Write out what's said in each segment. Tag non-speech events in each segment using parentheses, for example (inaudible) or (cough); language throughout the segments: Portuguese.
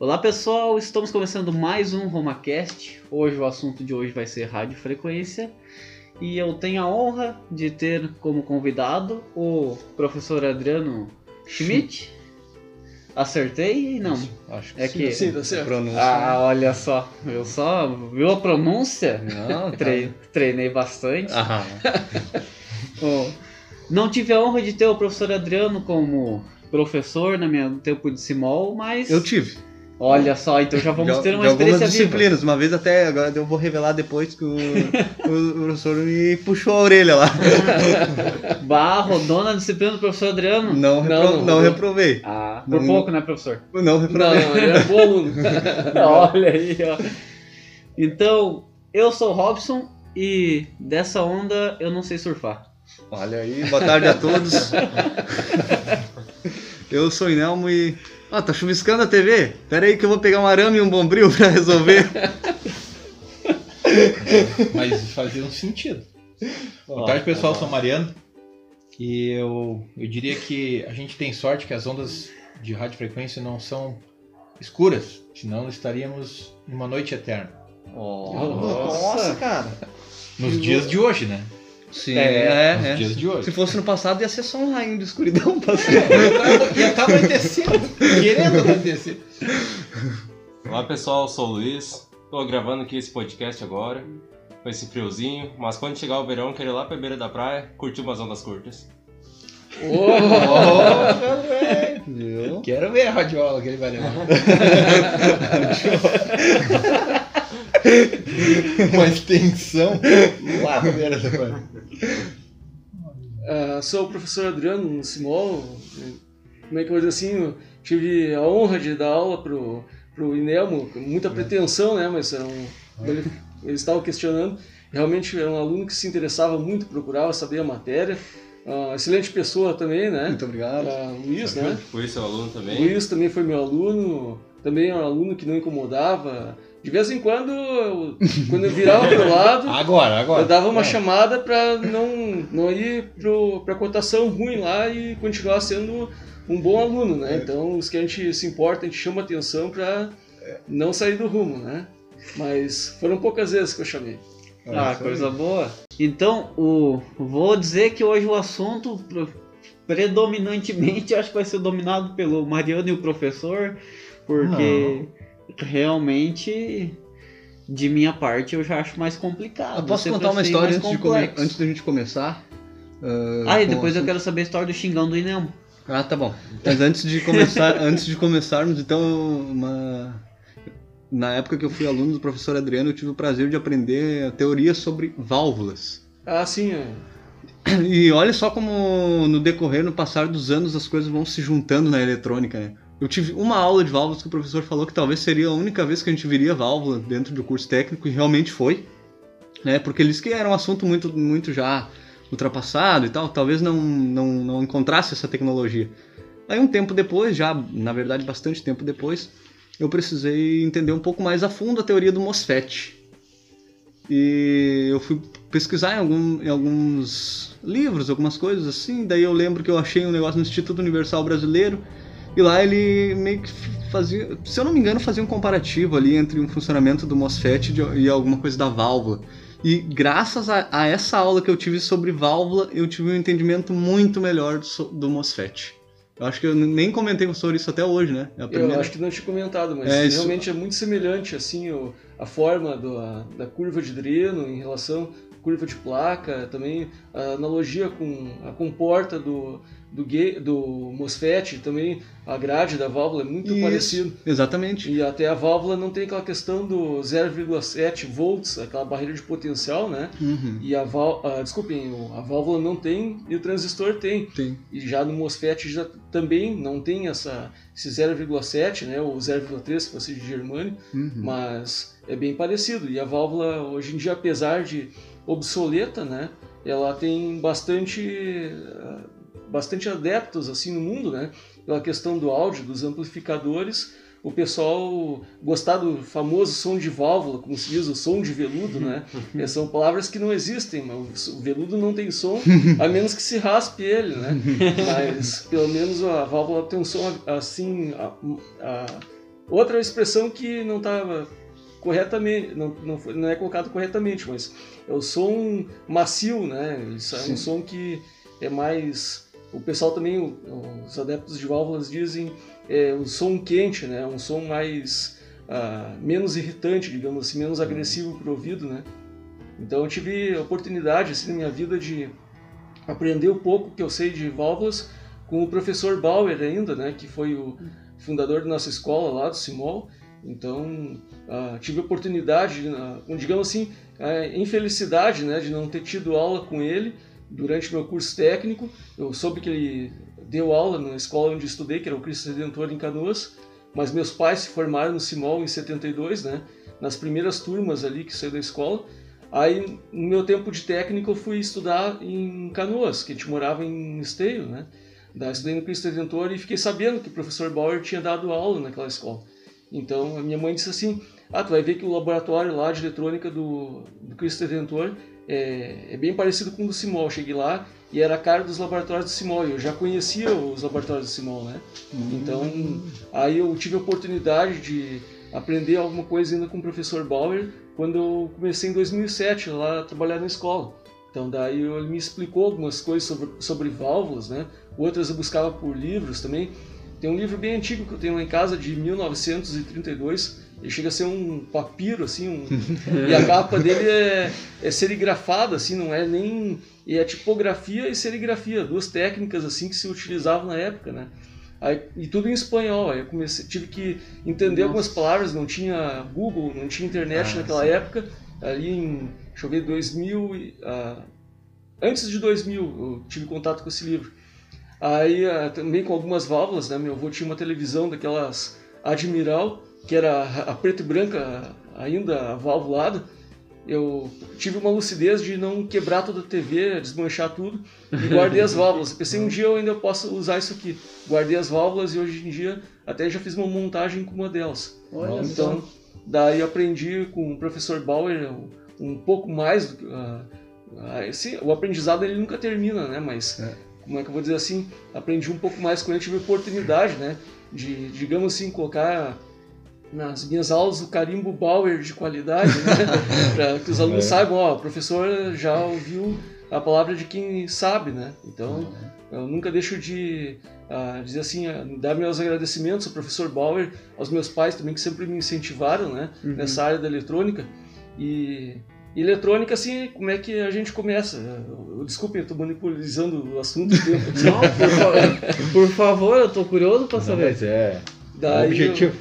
Olá pessoal, estamos começando mais um RomaCast. Hoje o assunto de hoje vai ser radiofrequência e eu tenho a honra de ter como convidado o professor Adriano Schmidt. Acertei? Não. Acho É que Sim, tá certo. pronúncia. Ah, olha só, eu só viu a pronúncia? Não, (laughs) Trei- treinei bastante. Ah, (laughs) Bom, não tive a honra de ter o professor Adriano como professor no meu tempo de Simol, mas eu tive. Olha só, então já vamos de, ter uma de algumas experiência viva. disciplinas. Uma vez até, agora eu vou revelar depois que o, o professor me puxou a orelha lá. (laughs) Bah, rodou na disciplina do professor Adriano. Não, repro- não, não, não. reprovei. Ah, por Não- pouco, né, professor? Não Não, reprovei. não, ele é bom aluno. (laughs) (laughs) Olha aí, ó. Então, eu sou o Robson e dessa onda eu não sei surfar. Olha aí, boa tarde a todos. Eu sou o Inelmo e. Ah, tá chuviscando a TV? Pera aí que eu vou pegar um arame e um bombril (laughs) pra resolver. Mas fazia um sentido. Boa tarde, pessoal. Sou Mariano. E eu, eu diria que a gente tem sorte que as ondas de radiofrequência não são escuras, senão estaríamos numa noite eterna. Nossa, cara. Nos dias de hoje, né? Sim, É, é, Nos é. dias de Se hoje. fosse no passado, ia ser só um rainho de escuridão (laughs) passando. E tá anoitecendo, querendo anoitecer. Olá pessoal, eu sou o Luiz. Tô gravando aqui esse podcast agora, com esse friozinho, mas quando chegar o verão, quero ir lá pra beira da praia, curtir umas ondas curtas. Viu? (laughs) Quero ver a radiola que ele vai levar. (laughs) Uma extensão lá na beira da praia. Ah, sou o professor Adriano Simol. Como é que eu vou dizer assim? Eu tive a honra de dar aula pro, pro Inelmo, com muita pretensão, né? Mas era um, ele, eles estavam questionando. Realmente era um aluno que se interessava muito, procurava saber a matéria. Ah, excelente pessoa também, né? Muito obrigado. Ah, Luiz, né? É o aluno também. Luiz também foi meu aluno, também era um aluno que não incomodava. De vez em quando, eu- quando eu virava pro (laughs) lado, Agora, agora. eu dava uma Não. chamada para não, não ir pro, pra cotação ruim lá e continuar sendo um bom aluno, né? Então, os que a gente se importa, a gente chama atenção para não sair do rumo, né? Mas foram poucas vezes que eu chamei. Ah, isso coisa boa. Então, o, vou dizer que hoje o assunto predominantemente (laughs) acho que vai ser dominado pelo Mariano e o professor, porque realmente de minha parte eu já acho mais complicado. Eu posso Sempre contar uma história antes de, antes da gente começar? Ah, Ah, e depois eu assunto? quero saber a história do xingão do Inemo. Ah, tá bom. Mas antes de começar, (laughs) antes de começarmos, então, uma... na época que eu fui aluno do professor Adriano, eu tive o prazer de aprender a teoria sobre válvulas. Ah, sim, é. E olha só como no decorrer, no passar dos anos, as coisas vão se juntando na eletrônica, né? Eu tive uma aula de válvulas que o professor falou que talvez seria a única vez que a gente viria válvula dentro do curso técnico, e realmente foi. Né? Porque ele disse que era um assunto muito, muito já ultrapassado e tal, talvez não, não, não encontrasse essa tecnologia. Aí um tempo depois, já na verdade bastante tempo depois, eu precisei entender um pouco mais a fundo a teoria do MOSFET. E eu fui pesquisar em, algum- em alguns livros, algumas coisas assim. Daí eu lembro que eu achei um negócio no Instituto Universal Brasileiro. E lá ele meio que fazia, se eu não me engano, fazia um comparativo ali entre um funcionamento do MOSFET e alguma coisa da válvula. E graças a, a essa aula que eu tive sobre válvula, eu tive um entendimento muito melhor do, do MOSFET. Eu acho que eu nem comentei sobre isso até hoje, né? É Eu acho que não tinha comentado, mas É, isso- realmente é muito semelhante assim o, a forma do, a- da curva de dreno em relação à curva de placa, também a analogia com a comporta do, do, do MOSFET, também a grade da válvula é muito Isso. parecido. Exatamente. E até a válvula não tem aquela questão do 0,7 volts, aquela barreira de potencial, né? Uhum. E a válvula, desculpem, o- a válvula não tem e o transistor tem. Tem. E já no MOSFET já também não tem essa, esse 0,7, né, ou 0,3 se fosse de germânio, Uhum. mas é bem parecido. E a válvula, hoje em dia, apesar de obsoleta, né, ela tem bastante, bastante adeptos assim no mundo, né, pela questão do áudio, dos amplificadores. O pessoal gostar do famoso som de válvula, como se diz, o som de veludo, né? Eh, (laughs) São palavras que não existem, mas o veludo não tem som, a menos que se raspe ele, né? (laughs) Mas pelo menos a válvula tem um som assim, a- a- outra expressão que não estava corretamente, não, não, foi- não é colocado corretamente, mas é o som macio, né? É um som que é mais. O pessoal também, os adeptos de válvulas dizem é um som quente, né? Um som mais ah, menos irritante, digamos assim, menos agressivo para o ouvido, né? Então eu tive a oportunidade assim na minha vida de aprender o pouco que eu sei de válvulas com o professor Bauer ainda, né? Que foi o fundador da nossa escola lá do Simol. Então ah, tive oportunidade, ah, digamos assim, a infelicidade, né? De não ter tido aula com ele durante meu curso técnico. Eu soube que ele deu aula na escola onde estudei, que era o Cristo Redentor em Canoas, mas meus pais se formaram no Simol em 72, né? Nas primeiras turmas ali que saiu da escola. Aí, no meu tempo de técnico, eu fui estudar em Canoas, que a gente morava em Esteio, né? Daí estudei no Cristo Redentor e fiquei sabendo que o professor Bauer tinha dado aula naquela escola. Então, a minha mãe disse assim, ah, tu vai ver que o laboratório lá de eletrônica do, do Cristo Redentor é, é bem parecido com o do Simol. Eu cheguei lá e era a cara dos laboratórios do Simol. Eu já conhecia os laboratórios do Simol, né? Então, aí eu tive a oportunidade de aprender alguma coisa ainda com o professor Bauer quando eu comecei em 2007 lá a trabalhar na escola. Então daí ele me explicou algumas coisas sobre, sobre válvulas, né? Outras eu buscava por livros também. Tem um livro bem antigo que eu tenho lá em casa de 1932. Ele chega a ser um papiro assim, um... (laughs) e a capa dele é, é serigrafada assim, não é nem e é tipografia e serigrafia, duas técnicas assim que se utilizavam na época, né? Aí, e tudo em espanhol. Aí eu comecei, tive que entender algumas palavras, não tinha Google, não tinha internet Ah, naquela sim. época. Ali em, deixa eu ver, 2000, e, ah, antes de 2000 eu tive contato com esse livro. Aí ah, também com algumas válvulas, né? Meu avô tinha uma televisão daquelas Admiral, que era a preto e branca ainda valvulada. Eu tive uma lucidez de não quebrar toda a TV, desmanchar tudo e guardei as (laughs) válvulas. Pensei um dia eu ainda posso usar isso aqui. Guardei as válvulas e hoje em dia até já fiz uma montagem com uma delas. Olha então, daí aprendi com o professor Bauer um pouco mais ah, esse, o aprendizado ele nunca termina, né? Mas É. como é que eu vou dizer assim? Aprendi um pouco mais com ele, tive a oportunidade, né? De, digamos assim, colocar nas minhas aulas o carimbo Bauer de qualidade, né? (laughs) para que os alunos É. saibam, ó, o professor já ouviu a palavra de quem sabe, né? Então, eu nunca deixo de ah, dizer assim, ah, dar meus agradecimentos ao professor Bauer, aos meus pais também que sempre me incentivaram, né? Uhum. Nessa área da eletrônica e e eletrônica, assim, como é que a gente começa? Eu, eu- desculpem, eu estou monopolizando o assunto. (laughs) Não, por, fa- por favor, eu tô curioso Não, saber. mas é Daí, eu- objetivo.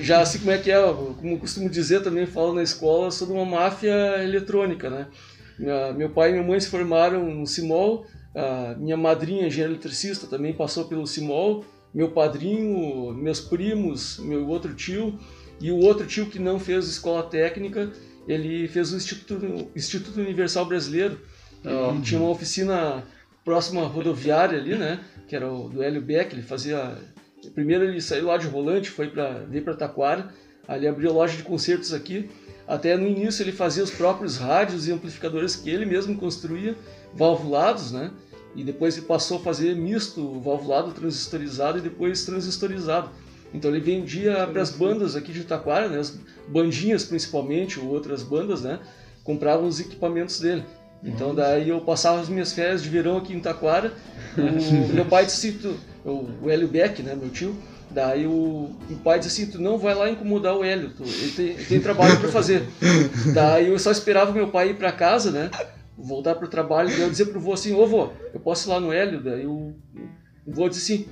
Já assim como é que é, como eu costumo dizer também, falo na escola, sou de uma máfia eletrônica, né? Minha- meu pai e minha mãe se formaram no Simol, a minha madrinha, engenheira eletricista, também passou pelo Simol, meu padrinho, meus primos, meu outro tio, e o outro tio que não fez escola técnica, ele fez o Instituto, Instituto Universal Brasileiro, Ó. tinha uma oficina próxima à rodoviária ali, né? Que era o do Hélio Beck, ele fazia Primeiro ele saiu lá de Rolante, foi para veio para Taquara, ali abriu loja de concertos aqui. Até no início ele fazia os próprios rádios e amplificadores que ele mesmo construía, valvulados, né? E depois ele passou a fazer misto, valvulado, transistorizado e depois transistorizado. Então ele vendia para as bandas aqui de Taquara, né? As bandinhas principalmente, ou outras bandas, né? Compravam os equipamentos dele. Então daí eu passava as minhas férias de verão aqui em Taquara. O (laughs) meu pai disse, o Hélio Beck, né, meu tio, daí o, o pai disse assim, tu não vai lá incomodar o Hélio, tu- ele, tem, ele tem trabalho para fazer. daí eu só esperava meu pai ir para casa, né, voltar pro trabalho, daí eu dizer pro vô assim, ô vô, eu posso ir lá no Hélio? Daí o, o vô disse assim,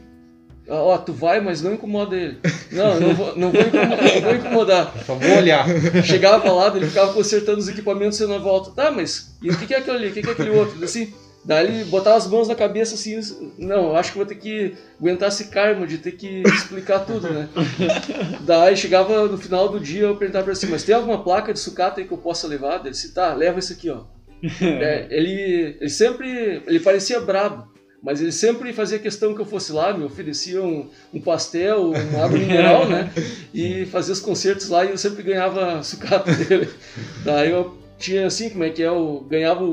"Ah, ó, tu vai, mas não incomoda ele. Não, não vou, não vou incomodar, não vou incomodar. Só vou olhar. Chegava lá, ele ficava consertando os equipamentos e na volta. Tá, mas e o que que é aquilo ali? O que que é aquele outro? Assim, daí ele botava as mãos na cabeça assim, não, acho que vou ter que aguentar esse karma de ter que explicar tudo, né? (laughs) Daí chegava no final do dia, eu perguntava pra ele assim, mas tem alguma placa de sucata aí que eu possa levar? Ele disse, tá, leva isso aqui, ó. (laughs) É, ele, ele sempre, ele parecia brabo, mas ele sempre fazia questão que eu fosse lá, me oferecia um, um pastel, uma água mineral, né? (laughs) E fazia os concertos lá e eu sempre ganhava sucata dele. Daí eu tinha assim, como é que é, eu ganhava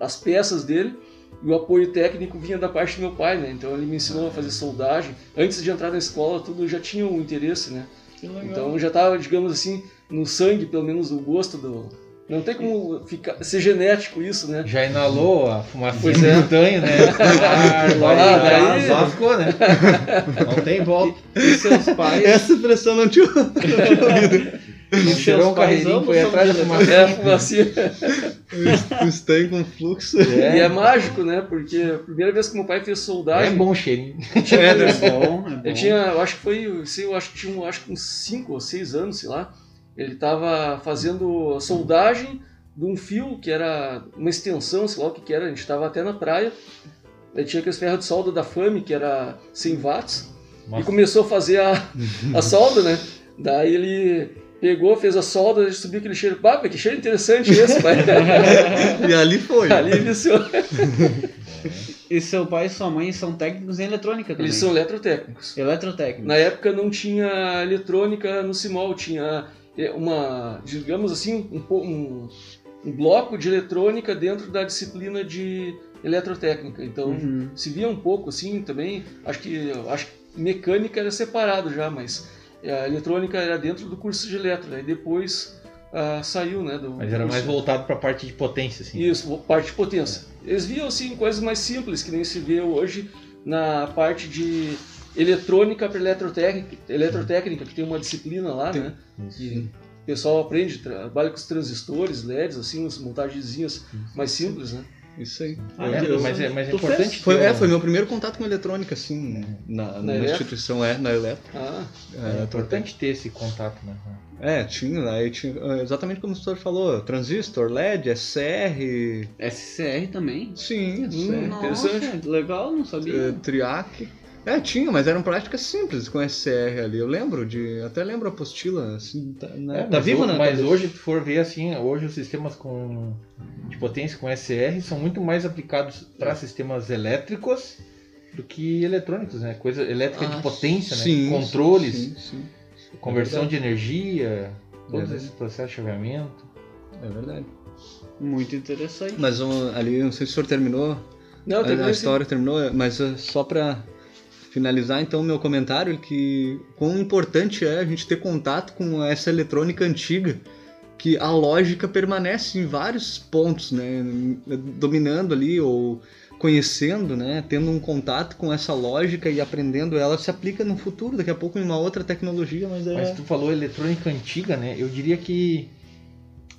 as peças dele e o apoio técnico vinha da parte do meu pai, né? Então ele me ensinou a fazer soldagem. Antes de entrar na escola, tudo eu já tinha um interesse, né? Então já estava, digamos assim, no sangue, pelo menos o gosto do. Não tem como ficar, ser genético isso, né? Já inalou a fumaça do é. né? (laughs) Ah, vai, Ah, vai, daí- lascou, né? (laughs) Não tem volta. E seus pais. Essa expressão não tinha, não tinha ouvido. (laughs) Não tirou um carreirinho, foi atrás da de fumaça. É a fumacinha. O Stan com fluxo. E é mágico, né? Porque a primeira vez que meu pai fez É soldagem. bom o cheirinho. É, é bom, é bom. Ele tinha, eu acho que foi, sei, eu acho que tinha um- acho que uns 5 ou 6 anos, sei lá. Ele estava fazendo soldagem de um fio que era uma extensão, sei lá o que que era, a gente estava até na praia. Ele tinha aqueles ferros de solda da FAME, que era 100 watts, e Nossa. começou a fazer a, a solda, né? Daí ele pegou, fez a solda, subiu aquele cheiro. Pá, que cheiro interessante esse, pai. (laughs) E ali foi. Ali viciou. (laughs) E seu pai e sua mãe são técnicos em eletrônica também. Eles são eletrotécnicos. eletrotécnicos. Na época não tinha eletrônica no Simol, tinha é, uma, digamos assim, um, um, um bloco de eletrônica dentro da disciplina de eletrotécnica. Então Uhum. se via um pouco assim também. Acho que acho que mecânica era separado já, mas a eletrônica era dentro do curso de eletro. Aí depois ah, saiu, né? Do Mas era mais voltado pra parte de potência, assim. Isso, parte de potência. Eles viam assim coisas mais simples que nem se vê hoje na parte de eletrônica para eletrotécnica, eletrotécnica, que tem uma disciplina lá, né? Que o pessoal aprende, trabalha com os transistores, LEDs, assim, umas montagenzinhas mais simples, né? Isso aí. Ah, É, eu- mas é, mas é importante. Foi, é, foi meu primeiro contato com eletrônica, assim, na, na, Eletro? instituição, é, na Eletro. Ah, É importante ter esse contato, né? É, tinha, aí tinha, é, exatamente como o senhor falou, transistor, LED, SCR, SCR também. sim, Hum, SCR, Nossa, interessante. legal, não sabia. é, Triac. É, tinha, mas eram práticas simples com SCR ali. Eu lembro de. Até lembro a apostila, assim, tá, né? É, tá viva, né? Mas hoje, se for ver assim, hoje os sistemas com, de potência com SR são muito mais aplicados para sistemas elétricos do que eletrônicos, né? Coisa elétrica Ah, de potência, né? sim, Controles, Sim, sim, conversão É de energia, todos verdade. esses processos de chaveamento. é verdade. Muito interessante. Mas um, ali, não sei se o senhor terminou, não, a, a história terminou, mas uh, só pra finalizar então meu comentário que quão importante é a gente ter contato com essa eletrônica antiga que a lógica permanece em vários pontos, né, dominando ali ou conhecendo, né, tendo um contato com essa lógica e aprendendo ela se aplica no futuro, daqui a pouco em uma outra tecnologia, mas é Mas tu falou eletrônica antiga, né? Eu diria que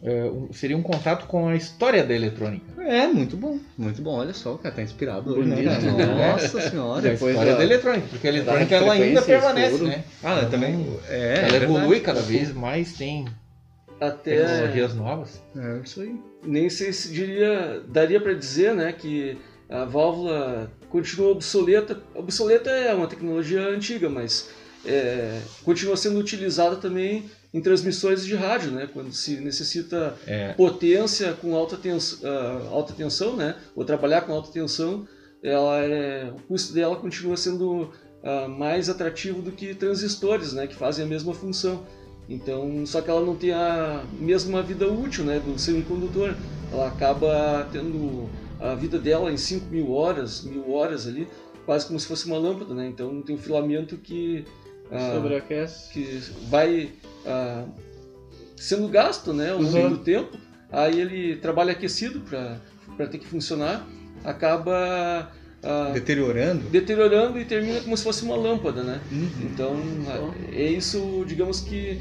é, um- seria um contato com a história da eletrônica. é muito bom, muito bom. Olha só, o cara tá inspirado hoje, né? Nossa senhora. a Depois história da- da eletrônica, porque a eletrônica ela ainda permanece, estouro. né? Ah, também é, ela é verdade. evolui cada vez mais, tem até tecnologias novas. É isso aí. nem sei se diria, daria para dizer, né, que a válvula continua obsoleta. Obsoleta é uma tecnologia antiga, mas é, continua sendo utilizada também em transmissões de rádio, né, quando se necessita É, potência com alta tensão, alta tensão, né, ou trabalhar com alta tensão, ela é, o custo dela continua sendo ah, mais atrativo do que transistores, né, que fazem a mesma função. Então, só que ela não tem a mesma vida útil, né, do semicondutor. Ela acaba tendo a vida dela em 5 mil horas, mil horas ali, quase como se fosse uma lâmpada, né? Então tem um filamento que ah, Sobreaquece. que vai ah, sendo gasto né, ao longo Uhum. do tempo. Aí ele trabalha aquecido para ter que funcionar, acaba ah, Deteriorando. deteriorando e termina como se fosse uma lâmpada. Né? Uhum. Então ah, é isso, digamos que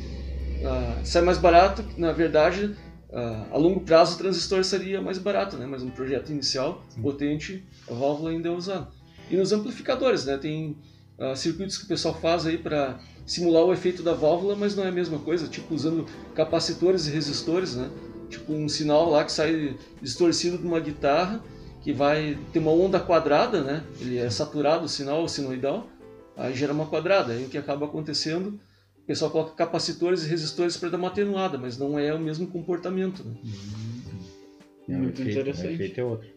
ah, sai mais barato, na verdade. ah, a longo prazo o transistor seria mais barato, né? mas um projeto inicial potente, a válvula ainda é usada. E nos amplificadores, né? tem ah, circuitos que o pessoal faz aí para simular o efeito da válvula, mas não é a mesma coisa, tipo usando capacitores e resistores, né? Tipo um sinal lá que sai distorcido de uma guitarra, que vai ter uma onda quadrada, né? Ele é saturado o sinal, o sinoidal, aí gera uma quadrada. Aí o que acaba acontecendo, o pessoal coloca capacitores e resistores para dar uma atenuada, mas não é o mesmo comportamento. Né? É, o Muito efeito- interessante. O efeito é outro.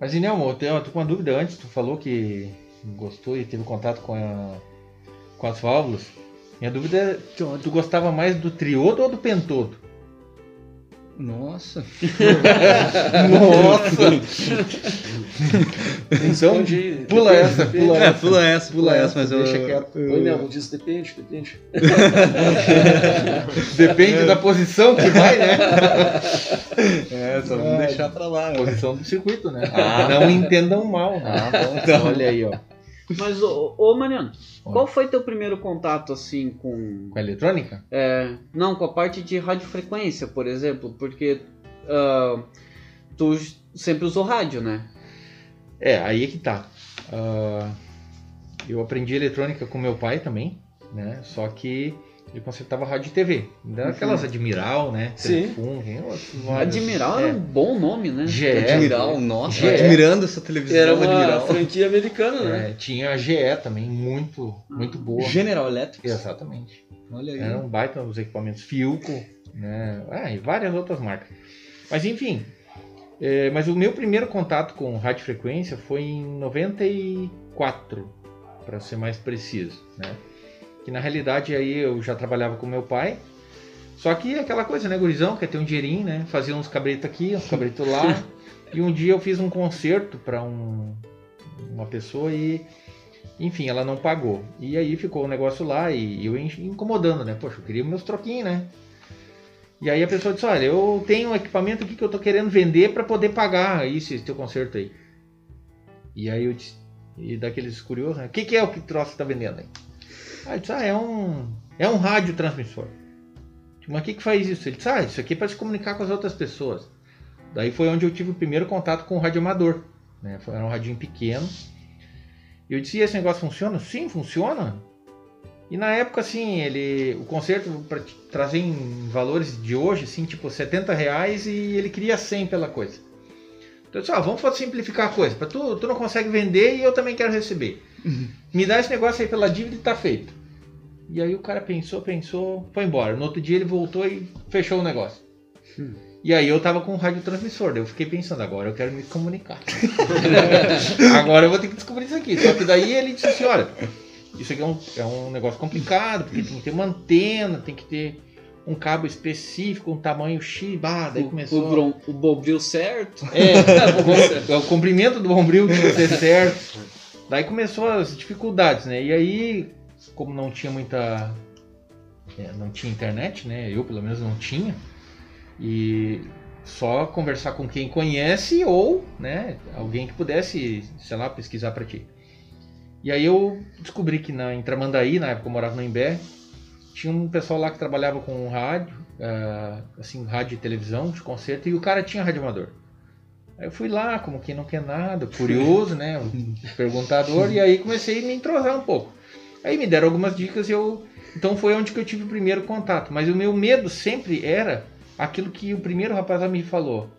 Mas, Inelmo, eu tenho eu tô com uma dúvida antes. Tu falou que gostou e teve contato com, a- com as válvulas. Minha dúvida é, tu, gostava mais do triodo ou do pentodo? Nossa. Nossa! então, Responde, pula depende, essa, depende. pula É, pula essa, pula, Pula essa, mas eu. deixa quieto. Oi, Nelmo, diz depende, depende. (laughs) Depende da posição que vai, né? (laughs) É, só vamos Ah, deixar pra lá. né? Posição do circuito, né? Ah. Não entendam mal. Ah, bom, então. Olha aí, ó. Mas, ô, ô Mariano, Oi. qual foi teu primeiro contato, assim, com... Com a eletrônica? É, não, com a parte de radiofrequência, por exemplo, porque ah, tu sempre usou rádio, né? É, aí é que tá. Ah, eu aprendi eletrônica com meu pai também, né? Só que ele consertava rádio e TV. Daquelas Admiral, né? Sim. Telefon, tem outros vários. Admiral é. É. um bom nome, né? GE. Admiral, nossa, GE. admirando essa televisão. Era uma Admiral. franquia americana, né? É, tinha a GE também, muito, muito boa. General Electric. Exatamente. Olha aí. Eram baita os equipamentos Filco, né? Ah, e várias outras marcas. Mas enfim, é, mas o meu primeiro contato com radiofrequência foi em 94, para ser mais preciso, né? Que na realidade aí eu já trabalhava com meu pai, só que aquela coisa, né, gurizão, quer ter um dinheirinho, né? Fazia uns cabritos aqui, uns cabritos lá. (laughs) e um dia eu fiz um concerto para um, uma pessoa e enfim, ela não pagou. E aí ficou o negócio lá e eu in- incomodando, né? Poxa, eu queria meus troquinhos, né? E aí a pessoa disse, olha, eu tenho um equipamento aqui que eu tô querendo vender para poder pagar isso, esse teu conserto aí. E aí eu disse, e daqueles curiosos, né? O que, que é o que troço que tá vendendo aí? Eu disse, ah, é um, é um rádio transmissor. Mas o que, que faz isso? Ele disse, ah, isso aqui é para se comunicar com as outras pessoas. Daí foi onde eu tive o primeiro contato com o rádio amador. Né? Era um radinho pequeno. E eu disse, e esse negócio funciona? Sim, funciona. E na época, assim, ele, o concerto para trazer em valores de hoje, assim, tipo 70 reais e ele queria 100 pela coisa. Então eu disse, ah, vamos simplificar a coisa. Pra tu, tu não consegue vender e eu também quero receber. Me dá esse negócio aí pela dívida e tá feito. E aí o cara pensou, pensou, foi embora. No outro dia ele voltou e fechou o negócio. E aí eu tava com um radiotransmissor, daí eu fiquei pensando, agora eu quero me comunicar. (laughs) agora eu vou ter que descobrir isso aqui. Só que daí ele disse assim, olha, isso aqui é um, é um negócio complicado, porque tem que ter uma antena, tem que ter um cabo específico, um tamanho X, bah, daí O, começou... o, bron, o bobril certo. (laughs) É, o comprimento do bombril tinha que ser certo. Daí começou as dificuldades, né? E aí, como não tinha muita. é, não tinha internet, né? Eu pelo menos não tinha. E só conversar com quem conhece ou, né, alguém que pudesse, sei lá, pesquisar para ti. E aí eu descobri que na, em Tramandaí, na época eu morava no Imbé, tinha um pessoal lá que trabalhava com rádio, ah, assim, rádio e televisão de concerto, e o cara tinha rádio amador. Aí eu fui lá, como quem não quer nada, curioso, né? Um (laughs) perguntador, e aí comecei a me entrosar um pouco. Aí me deram algumas dicas e eu. Então foi onde que eu tive o primeiro contato. Mas o meu medo sempre era aquilo que o primeiro rapaz me falou.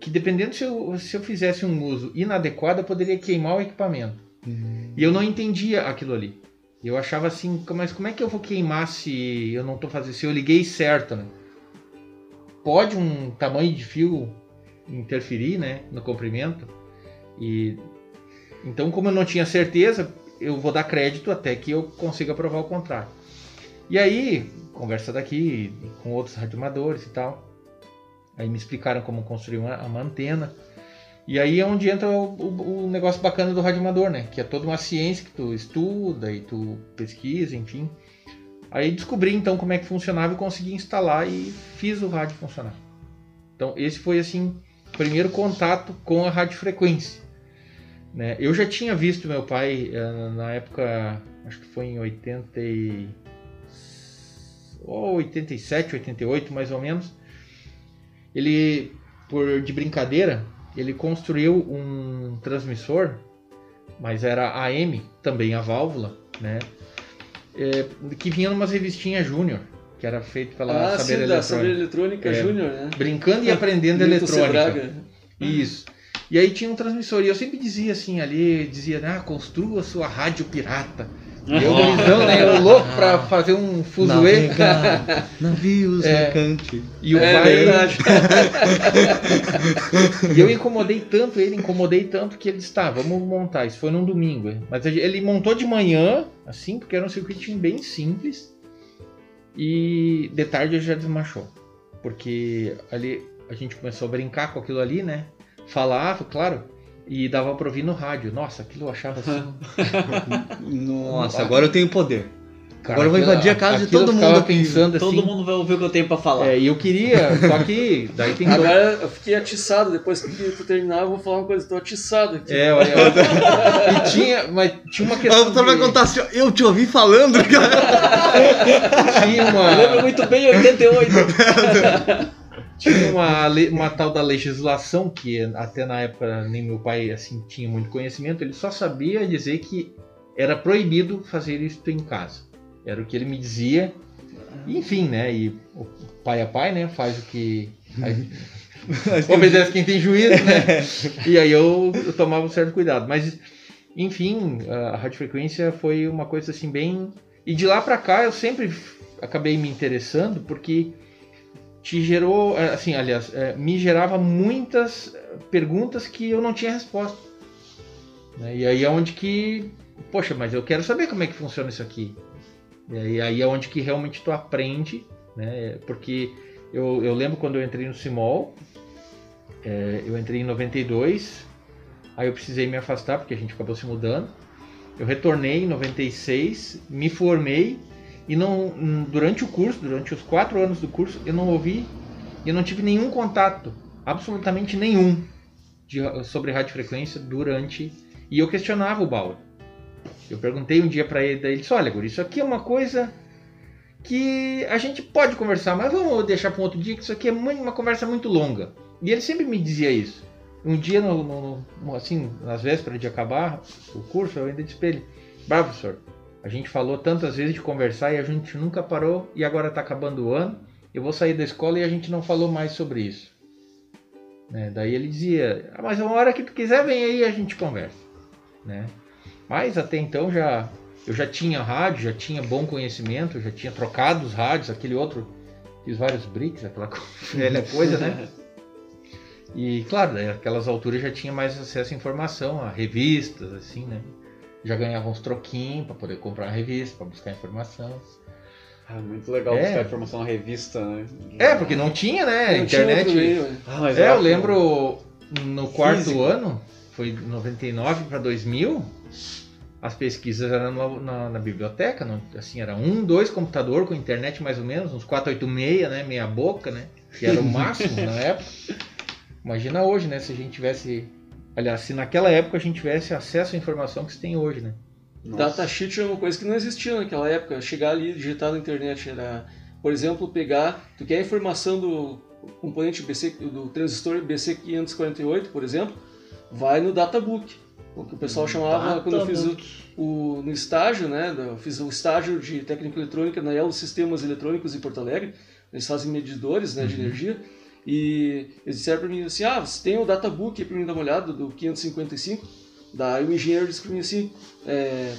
Que dependendo se eu, se eu fizesse um uso inadequado, eu poderia queimar o equipamento. E eu não entendia aquilo ali. Eu achava assim, mas como é que eu vou queimar se eu não tô fazendo, se eu liguei certo, né? Pode um tamanho de fio interferir, né, no comprimento. E então, como eu não tinha certeza, eu vou dar crédito até que eu consiga provar o contrário. E aí, conversa daqui com outros radioamadores e tal. Aí me explicaram como construir uma, uma antena. E aí é onde entra o, o- o negócio bacana do radioamador, né? Que é toda uma ciência que tu estuda e tu pesquisa, enfim. Aí descobri então como é que funcionava e consegui instalar e fiz o rádio funcionar. Então esse foi assim o primeiro contato com a radiofrequência. Né? Eu já tinha visto meu pai eh, na época, acho que foi em 80 e... ou 87, 88 mais ou menos. Ele, por de brincadeira, ele construiu um transmissor, mas era AM, também a válvula, né? É, que vinha numas revistinhas Júnior, que era feito pela Ah, Saber sim, da Saber Eletrônica. Eletrônica É. Júnior, né? Brincando e (laughs) aprendendo eletrônica. Sebraga. Isso. E aí tinha um transmissor, e eu sempre dizia assim ali, dizia, ah, construa sua rádio pirata. E eu, gurizão, né, eu louco pra fazer um fuzuê. Navegar, navios (laughs) É. mercantes. E o É pai, verdade. (laughs) E eu incomodei tanto ele, incomodei tanto que ele disse, tá, vamos montar. Isso foi num domingo. hein? Mas ele montou de manhã, assim, porque era um circuitinho bem simples. E de tarde ele já desmanchou. porque ali a gente começou a brincar com aquilo ali, né? Falava, claro, e dava pra ouvir no rádio. Nossa, aquilo eu achava assim. (laughs) Nossa, agora eu tenho poder. Cara, Agora eu vou invadir a casa de todo eu mundo pensando Todo assim. mundo vai ouvir o que eu tenho pra falar. É, e eu queria, só que daí tem dois- Agora eu fiquei atiçado, depois que tu terminar eu vou falar uma coisa, tô atiçado aqui. É, olha, olha. (laughs) e tinha, mas tinha uma questão. vai de- contar assim, ó, eu te ouvi falando. Tinha Eu lembro uma, muito bem 88. (laughs) tinha uma, uma tal da legislação que até na época nem meu pai assim tinha muito conhecimento, ele só sabia dizer que era proibido fazer isso em casa. Era o que ele me dizia. Enfim, né? E o pai é pai, né? Faz o (laughs) que. Obedece quem tem juízo, né? E aí eu, eu tomava um certo cuidado. Mas, enfim, a radiofrequência foi uma coisa assim bem. E de lá pra cá eu sempre acabei me interessando porque te gerou, eh, assim, aliás, eh, me gerava muitas eh, perguntas que eu não tinha resposta. Né? E aí é onde que, poxa, mas eu quero saber como é que funciona isso aqui. E aí, é onde que realmente tu aprende, né? Porque eu, eu lembro quando eu entrei no Simol, eh, eu entrei em 92, aí eu precisei me afastar porque a gente acabou se mudando. Eu retornei em 96, me formei e não durante o curso, durante os quatro anos do curso, eu não ouvi, eu não tive nenhum contato, absolutamente nenhum, de, sobre radiofrequência durante. E eu questionava o Bauer. Eu perguntei um dia para ele, daí ele disse: Olha, Guri, isso aqui é uma coisa que a gente pode conversar, mas vamos deixar para um outro dia, que isso aqui é uma conversa muito longa. E ele sempre me dizia isso. Um dia, no, no- no- assim, nas vésperas de acabar o curso, eu ainda disse para ele: Bravo, professor, a gente falou tantas vezes de conversar e a gente nunca parou e agora está acabando o ano. Eu vou sair da escola e a gente não falou mais sobre isso. Né? Daí ele dizia, ah, mas uma hora que tu quiser vem aí a gente conversa. Né? Mas até então já eu já tinha rádio, já tinha bom conhecimento, já tinha trocado os rádios, aquele outro, fiz vários bricks, aquela (laughs) coisa, né? E claro, naquelas alturas já tinha mais acesso à informação, a revistas, assim, né? Já ganhava uns troquinhos para poder comprar a revista, para buscar informação. Ah, muito legal É. buscar informação na revista, né? É, porque não tinha, né? Não tinha internet. né? Ah, É, eu lembro no quarto ano, foi 99 para 2000, as pesquisas eram na, na- na biblioteca, não, assim, era um, dois computador com internet mais ou menos, uns 486, né, meia boca, né, que era o máximo (laughs) na época. Imagina hoje, né, se a gente tivesse, aliás, se naquela época a gente tivesse acesso à informação que se tem hoje, né. Nossa. Datasheet é uma coisa que não existia naquela época. Chegar ali e digitar na internet era, por exemplo, pegar. Tu quer a informação do componente BC, do transistor BC548, por exemplo, vai no databook. O que o pessoal chamava quando eu fiz o, o- no estágio, né? Eu fiz o estágio de técnica eletrônica na Elo Sistemas Eletrônicos em Porto Alegre. Eles fazem medidores né, de energia. E eles disseram para mim assim: ah, você tem o databook para mim dar uma olhada do 555? Daí o engenheiro disse para mim assim: é,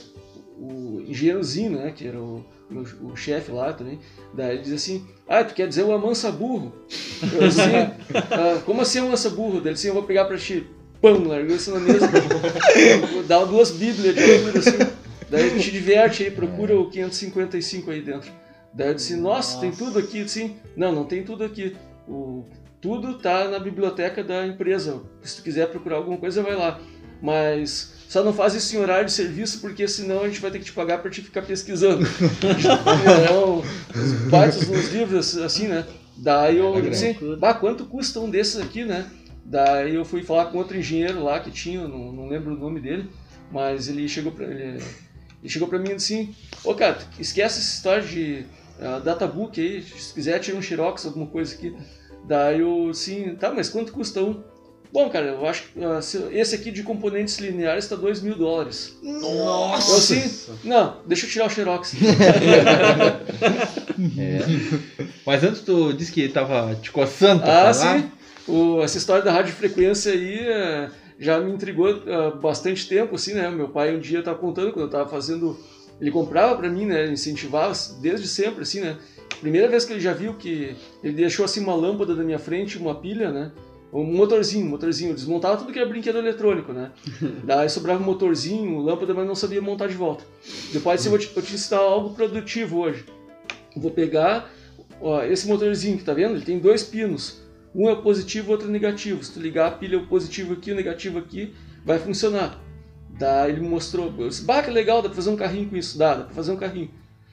o engenheirozinho, né, que era o, meu- o chefe lá também, daí ele diz assim, ah, tu quer dizer o amansa burro? Eu assim, "Ah, como assim amansa burro? Daí ele assim, eu vou pegar pra ti, pão, largou isso na mesa, (laughs) dar duas bíblias de leitura assim, daí te diverte aí, procura o 555 aí dentro. Daí eu disse, nossa, tem tudo aqui, sim. Não, não tem tudo aqui. O, tudo tá na biblioteca da empresa. Se tu quiser procurar alguma coisa, vai lá. Mas só não faz isso em horário de serviço, porque senão a gente vai ter que te pagar para te ficar pesquisando. (laughs) então, os baitos nos livros, assim, né? Daí eu disse, bah, quanto custa um desses aqui, né? Daí eu fui falar com outro engenheiro lá que tinha, não, não lembro o nome dele, mas ele chegou pra, ele, ele chegou pra mim e disse assim, ô cara, esquece essa história de ah, databook aí, se quiser tira um xerox, alguma coisa aqui. Daí eu, assim, tá, mas quanto custa um? Bom, cara, eu acho que ah, se- esse aqui de componentes lineares está 2 mil dólares. Nossa! Eu assim, não, deixa eu tirar o xerox. (laughs) É. Mas antes tu disse que tava te coçando Ah, falar. sim. O, essa história da radiofrequência aí eh, já me intrigou há bastante tempo, assim, né? Meu pai um dia estava contando quando eu estava fazendo. Ele comprava para mim, né? Incentivava desde sempre, assim, né? Primeira vez que ele já viu que ele deixou assim uma lâmpada na minha frente, uma pilha, né? Um motorzinho, um motorzinho. Eu desmontava tudo que era brinquedo eletrônico, né? (laughs) Daí sobrava um motorzinho, lâmpada, mas não sabia montar de volta. Depois assim, eu vou te, eu te ensinar algo produtivo hoje. Eu vou pegar ó, esse motorzinho que tá vendo, ele tem dois pinos. Um é positivo, outro é negativo. Se tu ligar a pilha, o positivo aqui, o negativo aqui, vai funcionar. Daí ele me mostrou, eu disse, bah, que legal, dá pra fazer um carrinho com isso, dá, dá pra fazer um carrinho.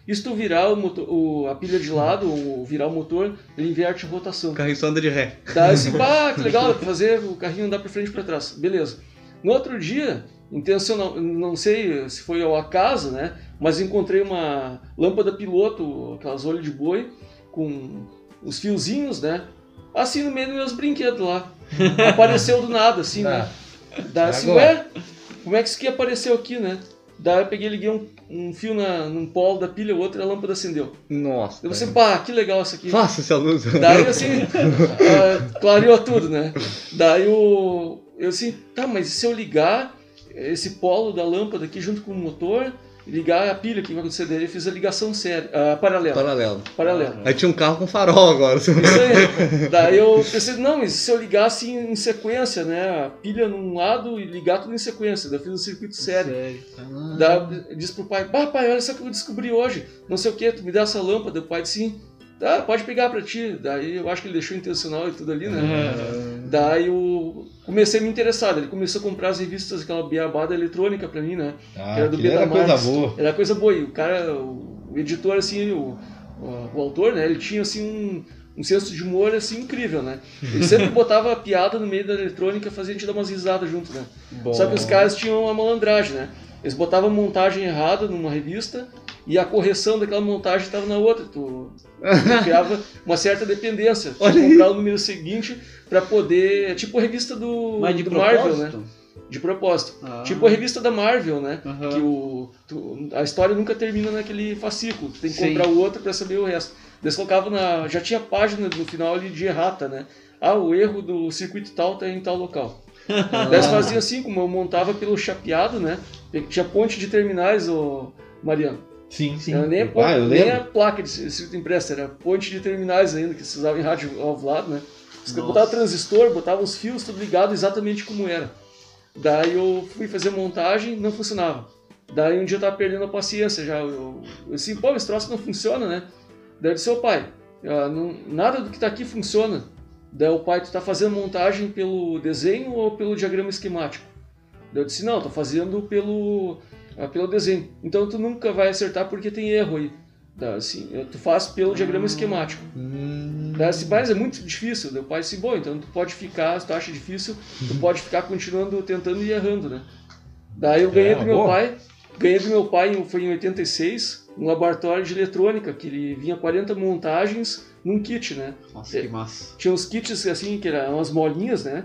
E se tu virar o motor, o, a pilha de lado, ou virar o motor, ele inverte a rotação. O carrinho só anda de ré. Eu disse, bah, que legal, dá fazer o carrinho andar pra frente e pra trás. Beleza. No outro dia, intencional, não sei se foi ao acaso, né? Mas encontrei uma lâmpada piloto, aquelas olhos de boi, com os fiozinhos, né? Assim no meio dos meus brinquedos lá. Apareceu do nada, assim, né? Daí assim, Agora. ué, como é que isso aqui apareceu aqui, né? Daí eu peguei liguei um, um fio na, num polo da pilha, o outro e a lâmpada acendeu. Nossa. Eu você, pá, que legal isso aqui. Faça essa luz. Daí assim, (laughs) ah, clareou tudo, né? Daí o. Eu assim, tá, mas se eu ligar esse polo da lâmpada aqui junto com o motor, ligar a pilha, o que vai acontecer? Daí eu fiz a ligação séria, ah, paralela. Paralelo. Paralela. Aí tinha um carro com farol agora. Isso aí. Daí eu pensei, não, mas se eu ligar assim em sequência, né? A pilha num lado e ligar tudo em sequência. Daí eu fiz um circuito sério. Daí eu disse pro pai, bah, pai, olha só o que eu descobri hoje. Não sei o que, tu me dá essa lâmpada. O pai disse, sim. Tá, pode pegar pra ti. Daí eu acho que ele deixou intencional e tudo ali, né? Daí eu comecei a me interessar. Ele começou a comprar as revistas, aquela beabada eletrônica pra mim, né? Ah, Era do era coisa boa. Era coisa boa. E o cara, o, editor, assim, o, o, o autor, né? Ele tinha, assim, um, um senso de humor, assim, incrível, né? (laughs) Ele sempre botava piada no meio da eletrônica, fazia a gente dar umas risadas junto, né? Só que os caras tinham uma malandragem, né? Eles botavam a montagem errada numa revista e a correção daquela montagem estava na outra. Tu, tu (laughs) criava uma certa dependência. Tinha que Olha aí. comprar o número seguinte para poder... É tipo a revista do, Mas de do Marvel, né? propósito? De propósito. Ah. Tipo a revista da Marvel, né? Aham. Que o, tu- a história nunca termina naquele fascículo. Tu tem que Sim. comprar o outro para saber o resto. Eles colocavam na. Já tinha página no final ali de errata, né? Ah, o erro do circuito tal tá em tal local. (laughs) Daí eles faziam assim, como eu montava pelo chapeado, né? Tinha ponte de terminais, ô Mariano. Sim, sim. Era nem, a, ah, eu nem a placa de circuito impresso, era ponte de terminais ainda, que se usava em rádio ao lado, né? Botavam transistor, botavam os fios, tudo ligado exatamente como era. Daí eu fui fazer montagem, não funcionava. Daí um dia eu tava perdendo a paciência já. Eu, eu assim, pô, esse troço não funciona, né? Daí eu disse, ô pai, ah, não- nada do que tá aqui funciona. Daí o pai, tu tá fazendo montagem pelo desenho ou pelo diagrama esquemático? Daí eu disse, não, tô fazendo pelo, pelo desenho. Então tu nunca vai acertar porque tem erro aí. Daí, assim, tu faz pelo diagrama esquemático. Daí assim, mas é muito difícil. Daí o pai disse, bom, então tu pode ficar, se tu acha difícil, tu pode ficar continuando tentando e errando, né? Daí eu ganhei É, do meu boa. pai, ganhei do meu pai, foi em 86, um laboratório de eletrônica, que ele vinha 40 montagens num kit, né? Nossa, que massa. Tinha uns kits assim, que eram umas molinhas, né?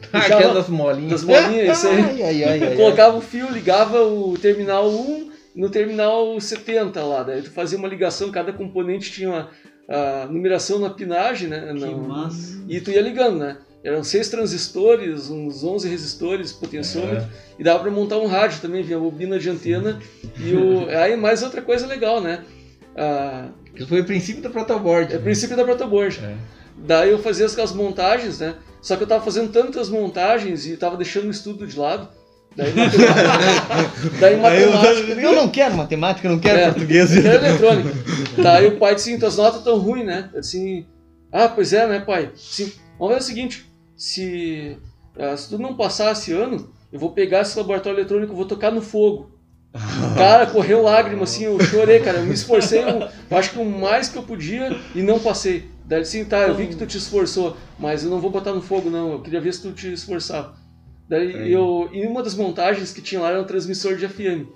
(laughs) Aquelas molinhas. Das molinhas, isso aí. Ai, ai, ai, ai, ai. colocava o fio, ligava o terminal 1 no terminal 70 lá. Daí tu fazia uma ligação, cada componente tinha uma a numeração na pinagem, né? Que massa. E tu ia ligando, né? Eram seis transistores, uns 11 resistores, potenciômetro, e dava para montar um rádio também, vinha bobina de antena. E o... aí mais outra coisa legal, né? Ah, Isso foi o princípio do protoboard. é o princípio da protoboard. É. Daí eu fazia aquelas montagens, né? Só que eu tava fazendo tantas montagens e tava deixando o estudo de lado. Daí matemática. (laughs) daí matemática. Eu não quero matemática, eu não quero É, português. eu quero eletrônica. Daí o pai disse assim, tuas notas tão ruins, né? Eu disse Assim, ah, pois é, né, pai? Sim. Vamos ver o seguinte, se, ah, se tu não passar esse ano, eu vou pegar esse laboratório eletrônico e vou tocar no fogo. (laughs) Cara, correu lágrima, assim, eu chorei, cara. Eu me esforcei, eu acho que o mais que eu podia e não passei. Daí ele disse, tá, eu vi que tu te esforçou, mas eu não vou botar no fogo, não. Eu queria ver se tu te esforçava. Daí eu, e uma das montagens que tinha lá era um transmissor de FM,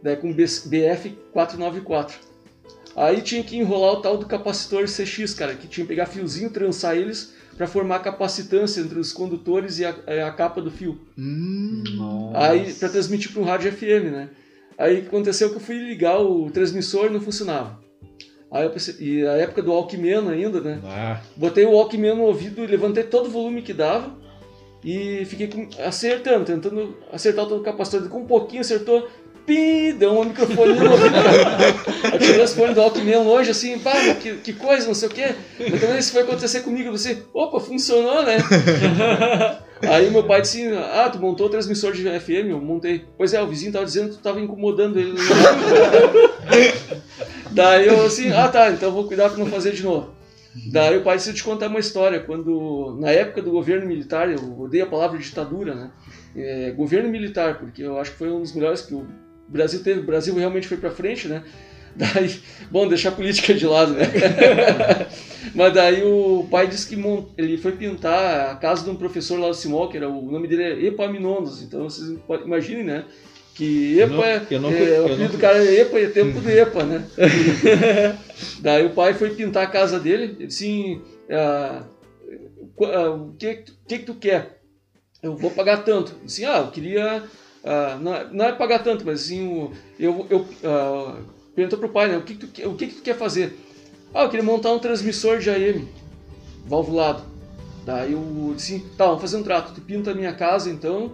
daí com BF 494. Aí tinha que enrolar o tal do capacitor CX, cara, que tinha que pegar fiozinho, trançar eles para formar capacitância entre os condutores e a, a capa do fio. Aí, para transmitir para um rádio FM, né? Aí o que aconteceu que eu fui ligar o transmissor e não funcionava. Aí eu pensei, e a época do Walkman ainda, né? Ah, Botei o Walkman no ouvido e levantei todo o volume que dava e fiquei com- acertando, tentando acertar todo o capacitor. Com um pouquinho acertou, pi, deu um microfone no ouvido. Eu tirei os fones do Walkman longe, assim, pá, que, que coisa, não sei o quê. Então isso foi acontecer comigo, você, opa, funcionou, né? (laughs) Aí meu pai disse, ah, tu montou o transmissor de FM? Eu montei. Pois é, o vizinho tava dizendo que tu tava incomodando ele. (laughs) Daí eu assim, ah tá, então vou cuidar para não fazer de novo. Daí o pai se te contar uma história, quando na época do governo militar, eu odeio a palavra ditadura, né? É, governo militar, porque eu acho que foi um dos melhores que o Brasil teve, o Brasil realmente foi para frente, né? Daí, bom, deixar a política de lado, né? (laughs) Mas daí o pai disse que mont... ele foi pintar a casa de um professor lá do Simol, que era o nome dele é Epaminondas. Então vocês imaginem, né? Que EPA, não, eu não, é, o não- do cara é EPA e é tempo do EPA, né? (laughs) Daí o pai foi pintar a casa dele, ele assim, ah, ah, o que, que tu- o que que tu quer? Eu vou pagar tanto. Assim, ah, eu queria, ah, não, é- não é pagar tanto, mas assim, eu, eu ah, perguntou pro pai, né, o que o que que tu quer fazer? Ah, eu queria montar um transmissor de AM, valvulado. Daí eu disse, tá, vamos fazer um trato, tu pinta a minha casa então,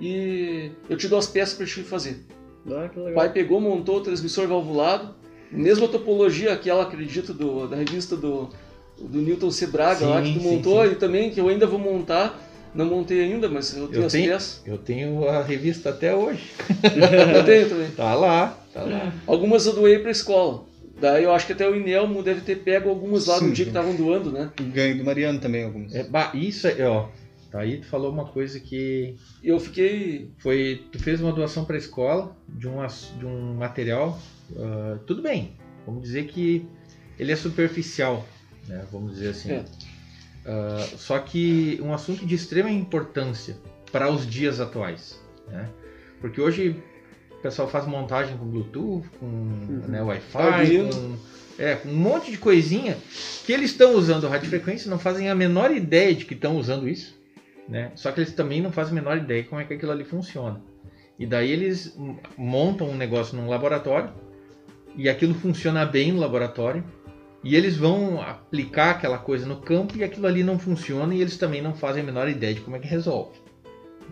e eu te dou as peças pra te fazer. Ah, O pai pegou, montou o transmissor valvulado, mesma topologia que ela acredita do, da revista do, do Newton C. Braga lá, que Sim, tu sim, montou sim. e também que eu ainda vou montar. Não montei ainda, mas eu tenho Eu as tenho, peças. eu tenho a revista até hoje. (laughs) Eu tenho também. Tá lá, tá lá. Algumas eu doei pra escola. Daí eu acho que até o Inelmo deve ter pego algumas lá no Sim. dia que estavam doando, né? Ganho do Mariano também alguns. É, bah, isso é, ó. Tá aí, tu falou uma coisa que E eu fiquei. foi. Tu fez uma doação para a escola de um, ass- de um material. ah, tudo bem. Vamos dizer que ele é superficial, né? Vamos dizer assim. É. Ah, só que um assunto de extrema importância para os dias atuais, né? Porque hoje o pessoal faz montagem com Bluetooth, com né, Wi-Fi, Arduino. com, é, com um monte de coisinha que eles estão usando radiofrequência, não fazem a menor ideia de que estão usando isso, né? Só que eles também não fazem a menor ideia de como é que aquilo ali funciona. E daí eles montam um negócio num laboratório e aquilo funciona bem no laboratório e eles vão aplicar aquela coisa no campo e aquilo ali não funciona e eles também não fazem a menor ideia de como é que resolve.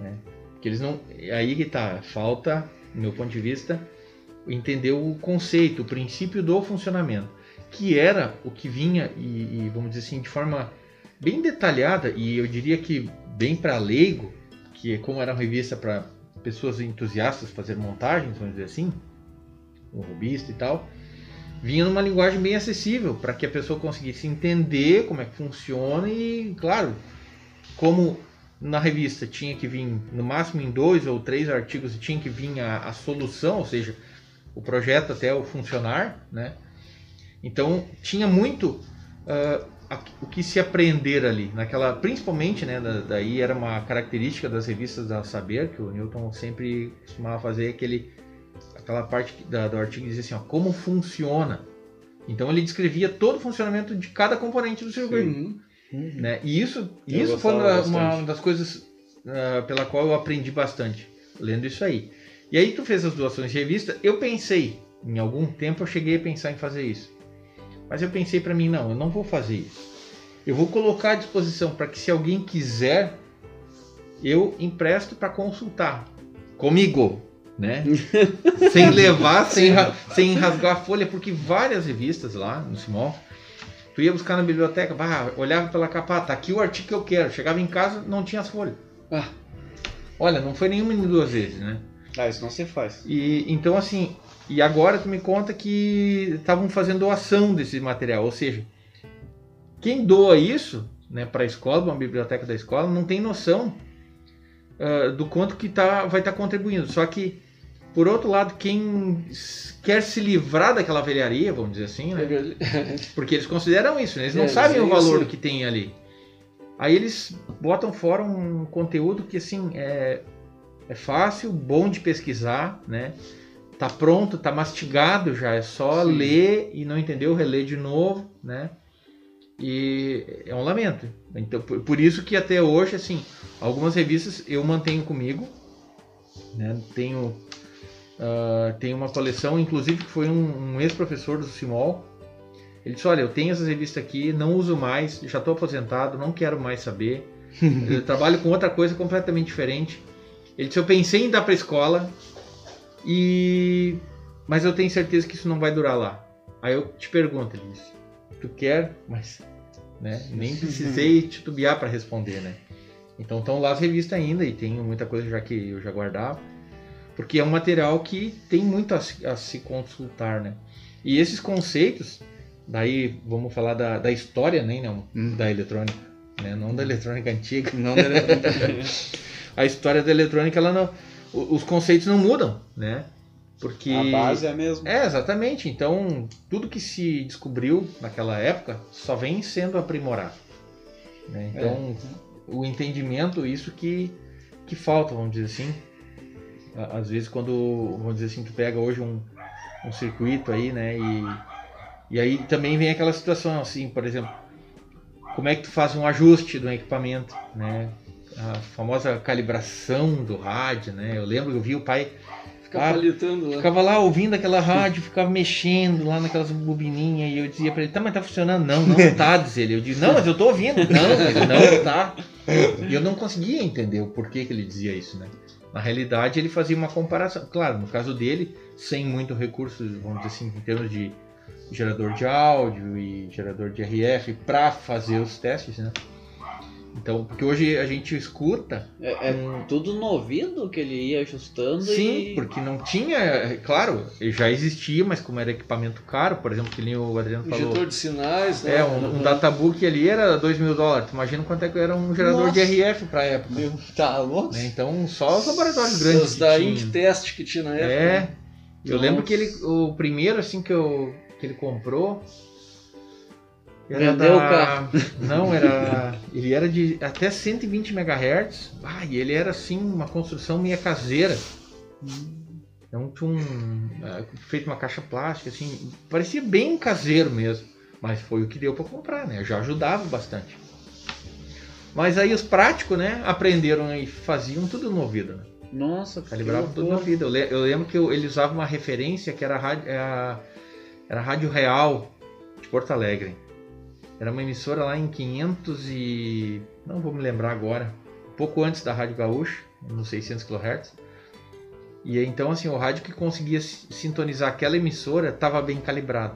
Né? Porque eles não. é Aí que tá. Falta, do meu ponto de vista, entender o conceito, o princípio do funcionamento. Que era o que vinha, e, e, vamos dizer assim, de forma bem detalhada, e eu diria que bem para leigo, que é como era uma revista para pessoas entusiastas fazer montagens, vamos dizer assim, um robista e tal, vinha numa linguagem bem acessível para que a pessoa conseguisse entender como é que funciona e, claro, como na revista tinha que vir no máximo em dois ou três artigos tinha que vir a, a solução, ou seja, o projeto até o funcionar, né? Então tinha muito ah, a- o que se aprender ali, naquela, principalmente, né? da- daí era uma característica das revistas da Saber que o Newton sempre costumava fazer aquele aquela parte da- do artigo dizia assim, ó, como funciona. Então ele descrevia todo o funcionamento de cada componente do circuito. Uhum. Né? E isso, Eu isso foi uma, uma das coisas ah, pela qual eu aprendi bastante lendo isso aí. E aí tu fez as doações de revista, eu pensei, em algum tempo eu cheguei a pensar em fazer isso. Mas eu pensei para mim, não, eu não vou fazer isso. Eu vou colocar à disposição para que se alguém quiser, eu empresto para consultar comigo, né? (laughs) sem levar, sem, ra- sem rasgar a folha, porque várias revistas lá no Simol, tu ia buscar na biblioteca, bah, olhava pela capa, ah, tá aqui o artigo que eu quero. Chegava em casa, não tinha as folhas. Ah. Olha, não foi nenhuma nem duas vezes, né? Ah, isso não se faz. E então assim, e agora tu me conta que estavam fazendo doação desse material, ou seja, quem doa isso, né, para a escola, para uma biblioteca da escola, não tem noção ah, do quanto que tá, vai estar contribuindo. Só que por outro lado, quem quer se livrar daquela velharia, vamos dizer assim, É né? (laughs) Porque eles consideram isso, né? eles não É, sabem o veem valor que tem ali. Aí eles botam fora um conteúdo que assim é, é fácil, bom de pesquisar, né? Tá pronto, tá mastigado já, é só Sim. ler e não entendeu, reler de novo, né? E é um lamento. Então, por, por isso que até hoje, assim, algumas revistas eu mantenho comigo, né? Tenho ah, tenho uma coleção, inclusive que foi um, um ex-professor do Simol. Ele disse: Olha, eu tenho essas revistas aqui, não uso mais, já estou aposentado, não quero mais saber. (laughs) eu trabalho com outra coisa completamente diferente. Ele disse: Eu pensei em dar para escola, e mas eu tenho certeza que isso não vai durar lá. Aí eu te pergunto, ele disse: Tu quer? Mas né? nem precisei titubear para responder, né? Então estão lá as revistas ainda e tenho muita coisa já que eu já guardava porque é um material que tem muito a se, a se consultar, né? E esses conceitos, daí vamos falar da, da história, né, não, Hum. da eletrônica, né, não da eletrônica antiga. Não da eletrônica. (laughs) A história da eletrônica, ela não, os conceitos não mudam, né? Porque A base é a mesma. É, exatamente. Então, tudo que se descobriu naquela época só vem sendo aprimorado. né? Então, o entendimento, isso que, que falta, vamos dizer assim. Às vezes, quando, vamos dizer assim, tu pega hoje um, um circuito aí, né? E, e aí também vem aquela situação, assim, por exemplo, como é que tu faz um ajuste do equipamento, né? A famosa calibração do rádio, né? Eu lembro, eu vi o pai Fica Ah, lá. Ficava lá ouvindo aquela rádio, ficava mexendo lá naquelas bobininhas e eu dizia pra ele, tá, mas tá funcionando? Não, não tá, diz ele. Eu digo, não, mas eu tô ouvindo. Não, ele não tá. E eu não conseguia entender o porquê que ele dizia isso, né? Na realidade, ele fazia uma comparação. Claro, no caso dele, sem muito recurso, vamos dizer assim, em termos de gerador de áudio e gerador de RF para fazer os testes, né? Então, porque hoje a gente escuta É, é um- tudo no ouvido que ele ia ajustando Sim, e. porque não tinha, é, claro, já existia, mas como era equipamento caro, por exemplo, que nem o Adriano falou. Injetor de sinais, né? É, um, um databook ali era 2 mil dólares. Tu imagina quanto é que era um gerador de Nossa. RF pra época. Meu, tá louco? né? Então, só os laboratórios grandes Os da tinham. Ink Test que tinha na época. É, né? eu lembro que ele, o primeiro assim que, eu, que ele comprou... Era Vendeu o da... carro. Não, era... Ele era de até 120 MHz. Ah, e ele era assim, uma construção meia caseira. Então tinha um. é, feito uma caixa plástica, assim. Parecia bem caseiro mesmo. Mas foi o que deu para comprar, né? Já ajudava bastante. Mas aí os práticos, né? Aprenderam e faziam tudo no ouvido, né? Nossa, que Calibravam tudo no ouvido. Eu, le- eu lembro que eu- ele usava uma referência que era a rádio, é a- era a Rádio Real de Porto Alegre. Era uma emissora lá em 500 e... Não vou me lembrar agora. Um pouco antes da Rádio Gaúcha, nos 600 kHz. E então, assim, o rádio que conseguia si- sintonizar aquela emissora estava bem calibrado.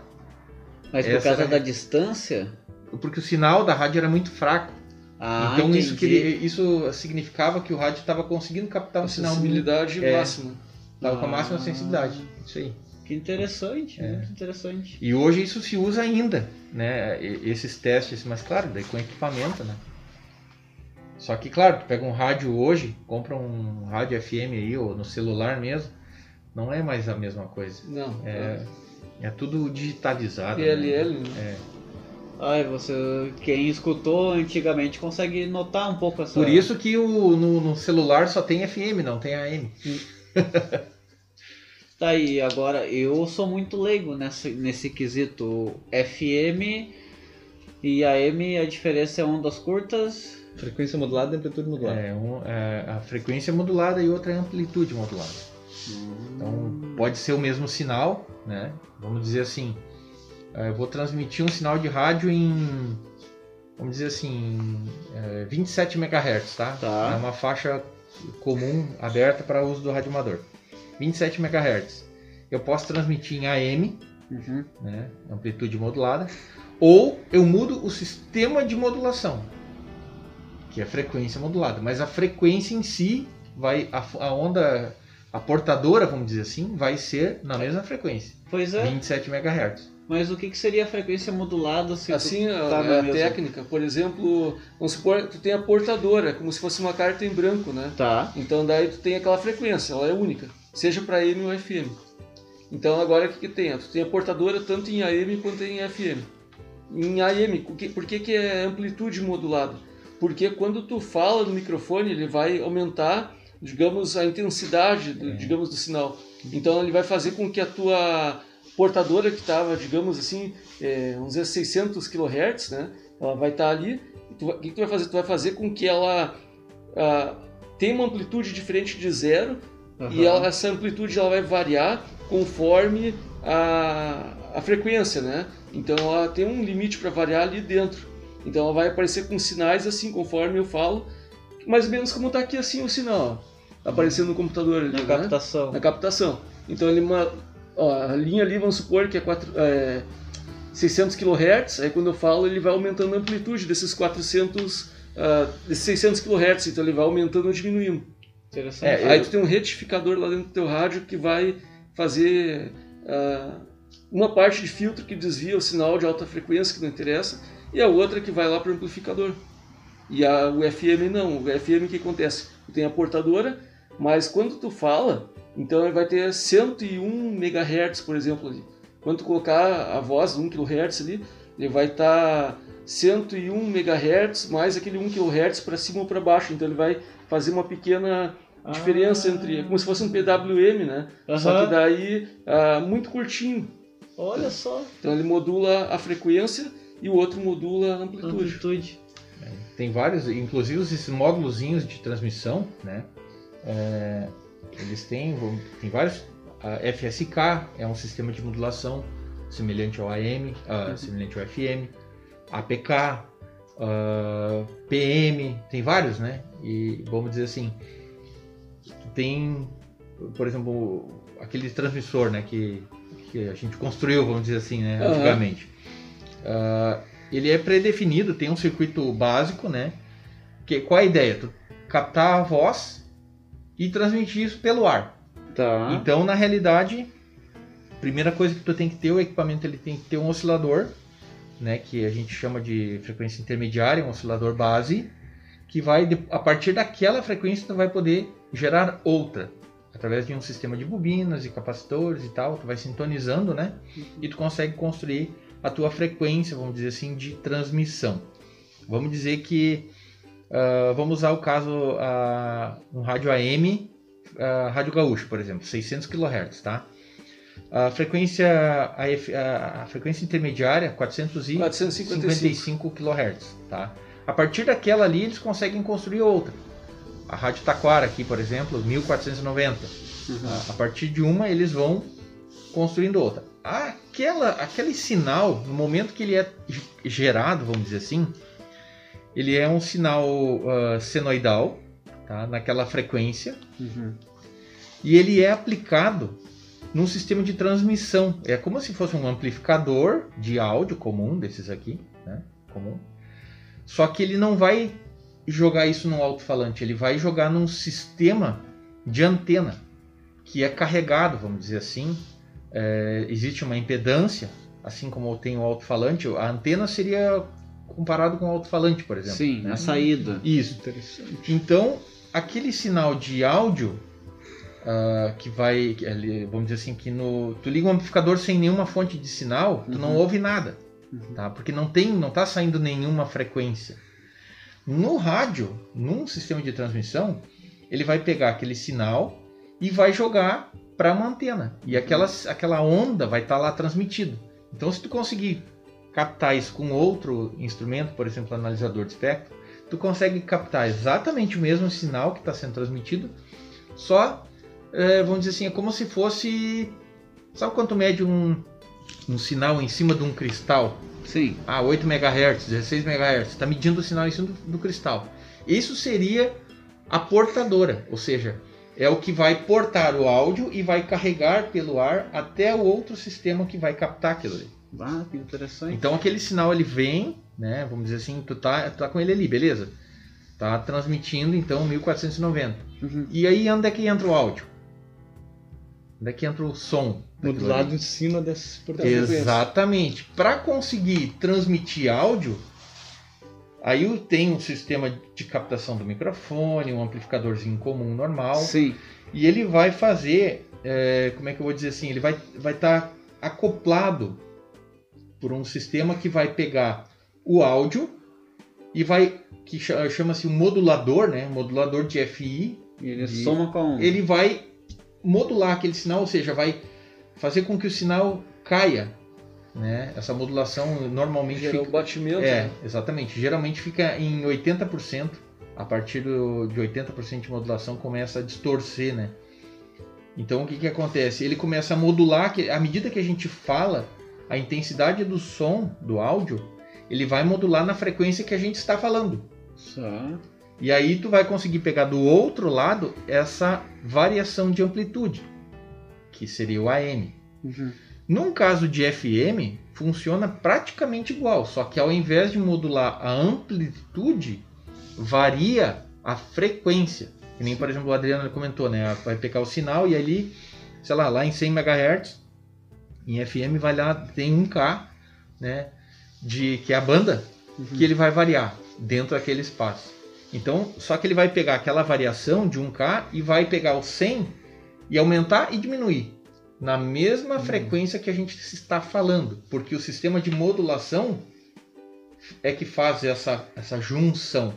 Mas por Essa causa era- da distância? Porque o sinal da rádio era muito fraco. Ah, então isso, entendi. queria- isso significava que o rádio estava conseguindo captar um sinal. Sensibilidade É. máxima. Estava com a máxima Ah. sensibilidade. Isso aí. Que interessante, É. muito interessante. E hoje isso se usa ainda, né? Esses testes, mas claro, daí com equipamento, né? Só que, claro, tu pega um rádio hoje, compra um rádio FM aí, ou no celular mesmo, não é mais a mesma coisa. Não. É, é tudo digitalizado. né? PLL, né? É. Ai, você, quem escutou antigamente consegue notar um pouco essa. Por isso que o, no, no celular só tem FM, não tem AM. (laughs) Tá aí, agora eu sou muito leigo nesse, nesse quesito FM e AM, a diferença é ondas curtas. Frequência modulada e amplitude modulada. É, um, é, a frequência é modulada e outra é amplitude modulada. Então pode ser o mesmo sinal, né? Vamos dizer assim, eh, eu vou transmitir um sinal de rádio em, vamos dizer assim, eh, 27 MHz, tá? Tá. É uma faixa comum aberta para uso do radioamador. 27 MHz. Eu posso transmitir em AM, Uhum. né? Amplitude modulada, ou eu mudo o sistema de modulação, que é a frequência modulada, mas a frequência em si vai a, a onda a portadora, vamos dizer assim, vai ser na mesma frequência, Pois é, 27 MHz. mas o que, que seria a frequência modulada se Assim, a, tá é na a mesma- técnica, por exemplo, vamos supor que tu tem a portadora, como se fosse uma carta em branco, né? Tá. Então daí tu tem aquela frequência, ela é única, seja para AM ou FM. Então agora o que, que tem? Tu tem a portadora tanto em AM quanto em FM. Em AM, por que, que é amplitude modulada? Porque quando tu fala no microfone, ele vai aumentar, digamos, a intensidade, do, digamos, do sinal. Então ele vai fazer com que a tua portadora que estava, digamos assim, é, vamos dizer 600 kHz, né? Ela vai estar ali. Tu vai- o que, que tu vai fazer? Tu vai fazer com que ela ah, tenha uma amplitude diferente de zero e Aham. ela- essa amplitude ela vai variar conforme a, a frequência, né? Então ela tem um limite para variar ali dentro. Então ela vai aparecer com sinais assim, conforme eu falo, mais ou menos como está aqui assim o sinal, ó, aparecendo no computador ali, Na né? captação. na captação. Então ele uma, ó, a linha ali, vamos supor que é, é 600 kHz, aí quando eu falo ele vai aumentando a amplitude desses 400, ah, desses 600 kHz, então ele vai aumentando ou diminuindo. Interessante. É, Aí tu tem um retificador lá dentro do teu rádio que vai fazer ah, uma parte de filtro que desvia o sinal de alta frequência que não interessa e a outra que vai lá para o amplificador. E a, o FM não. O FM o que acontece? Tem a portadora, mas quando tu fala, então ele vai ter 101 MHz, por exemplo, ali. Quando tu colocar a voz 1 kHz ali, ele vai estar tá 101 MHz mais aquele 1 kHz para cima ou para baixo. Então ele vai fazer uma pequena diferença ah. entre, como se fosse um PWM, né? Só que daí ah, muito curtinho. Olha só. Então ele modula a frequência e o outro modula a amplitude. amplitude. É, tem vários, inclusive esses módulozinhos de transmissão, né? É, eles têm, tem vários. A FSK é um sistema de modulação semelhante ao AM, uh, uhum. semelhante ao FM. APK, uh, PM, tem vários, né? E vamos dizer assim, tem, por exemplo, aquele transmissor, né? Que, que a gente construiu, vamos dizer assim, né? Antigamente. Uh, ele é pré-definido, tem um circuito básico, né? Que, qual a ideia? Tu captar a voz e transmitir isso pelo ar. Tá. Então, na realidade, primeira coisa que tu tem que ter, o equipamento ele tem que ter um oscilador, né, que a gente chama de frequência intermediária, um oscilador base, que vai a partir daquela frequência tu vai poder gerar outra através de um sistema de bobinas e capacitores e tal, tu vai sintonizando, né? E tu consegue construir a tua frequência, vamos dizer assim, de transmissão. Vamos dizer que uh, vamos usar o caso uh, um rádio AM, uh, rádio gaúcho, por exemplo, 600 kHz, tá? A frequência, a, a, a frequência intermediária 455 kHz, tá? A partir daquela ali eles conseguem construir outra. A Rádio Taquara aqui, por exemplo, 1490. Uhum. A, a partir de uma eles vão construindo outra. Aquela, aquele sinal, no momento que ele é gerado, vamos dizer assim, ele é um sinal uh, senoidal, tá? naquela frequência, uhum. e ele é aplicado num sistema de transmissão. É como se fosse um amplificador de áudio comum, desses aqui, né? comum. Só que ele não vai jogar isso no alto-falante, ele vai jogar num sistema de antena que é carregado, vamos dizer assim. É, existe uma impedância, assim como tem o alto-falante. A antena seria comparado com o alto-falante, por exemplo. Sim, né? a saída. Isso. Interessante. Então, aquele sinal de áudio uh, que vai, vamos dizer assim, que no, tu liga um amplificador sem nenhuma fonte de sinal, tu uhum. não ouve nada, uhum. tá? Porque não tem, não está saindo nenhuma frequência. No rádio, num sistema de transmissão, ele vai pegar aquele sinal e vai jogar para uma antena e aquela, aquela onda vai estar tá lá transmitida. Então, se tu conseguir captar isso com outro instrumento, por exemplo, analisador de espectro, tu consegue captar exatamente o mesmo sinal que está sendo transmitido, só é, vamos dizer assim, é como se fosse. Sabe quanto mede um, um sinal em cima de um cristal? Sim. Ah, 8 MHz, 16 MHz. Está medindo o sinal em cima do, do cristal. Isso seria a portadora, ou seja, é o que vai portar o áudio e vai carregar pelo ar até o outro sistema que vai captar aquilo ali. Ah, que interessante. Então aquele sinal ele vem, né? Vamos dizer assim, tu tá, tu tá com ele ali, beleza? Tá transmitindo então 1490. Uhum. E aí onde é que entra o áudio? Onde é que entra o som? Modulado em cima dessas Exatamente. Para conseguir transmitir áudio, aí tem um sistema de captação do microfone, um amplificadorzinho comum normal. Sim. E ele vai fazer, é, como é que eu vou dizer assim, ele vai estar vai tá acoplado por um sistema que vai pegar o áudio e vai que chama-se um modulador, né? modulador de FI. Ele de, soma com ele vai modular aquele sinal, ou seja, vai fazer com que o sinal caia. Né? Essa modulação normalmente Gera fica... o batimento. É, exatamente. Geralmente fica em 80%. A partir do, de 80% de modulação começa a distorcer, né? Então o que, que acontece? Ele começa a modular, que à medida que a gente fala, a intensidade do som, do áudio, ele vai modular na frequência que a gente está falando. Certo. E aí tu vai conseguir pegar do outro lado essa variação de amplitude, que seria o AM. Uhum. Num caso de FM, funciona praticamente igual, só que ao invés de modular a amplitude, varia a frequência. Que nem, por exemplo, o Adriano comentou, né? Vai pegar o sinal e ali, sei lá, lá em 100 MHz, Em FM vai lá, tem 1K, né? De, que é a banda, que ele vai variar dentro daquele espaço. Então, só que ele vai pegar aquela variação de 1K e vai pegar o 100 e aumentar e diminuir na mesma frequência que a gente está falando, porque o sistema de modulação é que faz essa, essa junção.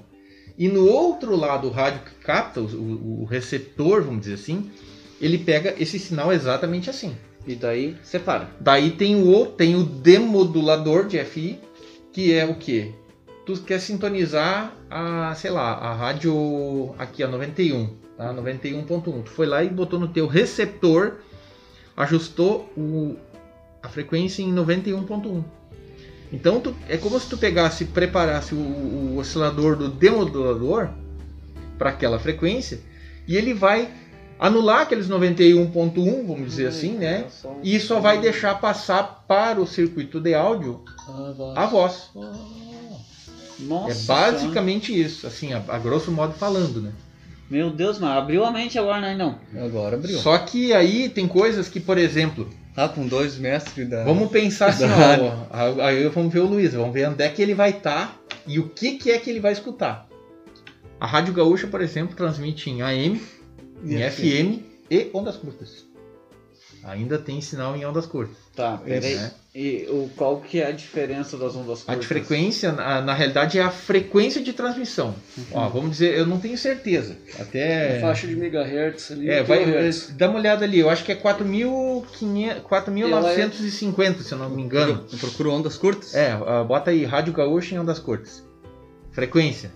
E no outro lado, o rádio que capta, o, o receptor, vamos dizer assim, ele pega esse sinal exatamente assim. E daí separa. Daí tem o, tem o demodulador de FI, que é o que? Tu quer sintonizar a, sei lá, a rádio aqui, a 91, tá? 91.1. Tu foi lá e botou no teu receptor, ajustou o, a frequência em 91.1. Então tu, é como se tu pegasse e preparasse o, o oscilador do demodulador para aquela frequência e ele vai anular aqueles 91.1, vamos dizer assim, né? E só vai deixar passar para o circuito de áudio a voz. Nossa. É basicamente isso, assim, a, a grosso modo falando, né? Meu Deus, mas abriu a mente agora, né? Não. Agora abriu. Só que aí tem coisas que, por exemplo, Ah, com dois mestres da. vamos pensar assim, (laughs) Da ó, aí vamos ver o Luiz, vamos ver onde é que ele vai estar e o que, que é que ele vai escutar. A Rádio Gaúcha, por exemplo, transmite em AM, em FM e ondas curtas. Ainda tem sinal em ondas curtas. Tá, peraí. né? E o, qual que é a diferença das ondas A curtas? de frequência, na, na realidade, é a frequência de transmissão. Ó, vamos dizer, eu não tenho certeza. Até. A faixa de megahertz ali. É, vai, kilohertz. dá uma olhada ali, eu acho que é 4.500 4.950, se eu não me engano. Eu procuro ondas curtas? É, bota aí, Rádio Gaúcha em ondas curtas. Frequência.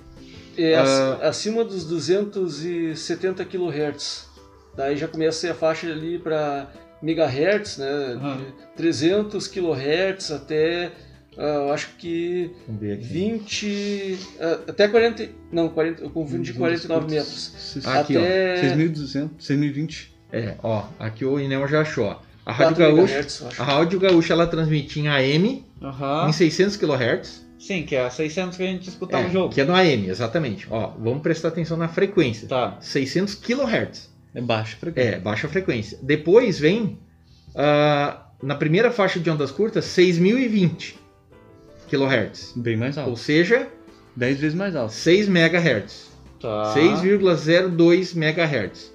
É, Ah. acima dos 270 kHz. Daí já começa a ser a faixa ali para megahertz, né? De 300 kHz até, eu acho que Vamos ver aqui. 20, ah, até 40, não, 40, eu confundi 49 metros. Aqui, ó. até 6.200, 6.020. É, ó, aqui o Inel já achou. ó. A 4 Rádio Gaúcha, a Rádio Gaúcha ela transmite em AM Aham. em 600 kHz. Sim, que é a 600 que a gente escutava É, o jogo. que é no AM, exatamente. Ó, vamos prestar atenção na frequência. Tá. 600 kHz. É baixo frequência. É, baixa frequência. Depois vem, ah, na primeira faixa de ondas curtas, 6.020 kHz. Bem mais Ou alto. seja, 10 vezes mais alto. 6 MHz. Tá. 6,02 MHz.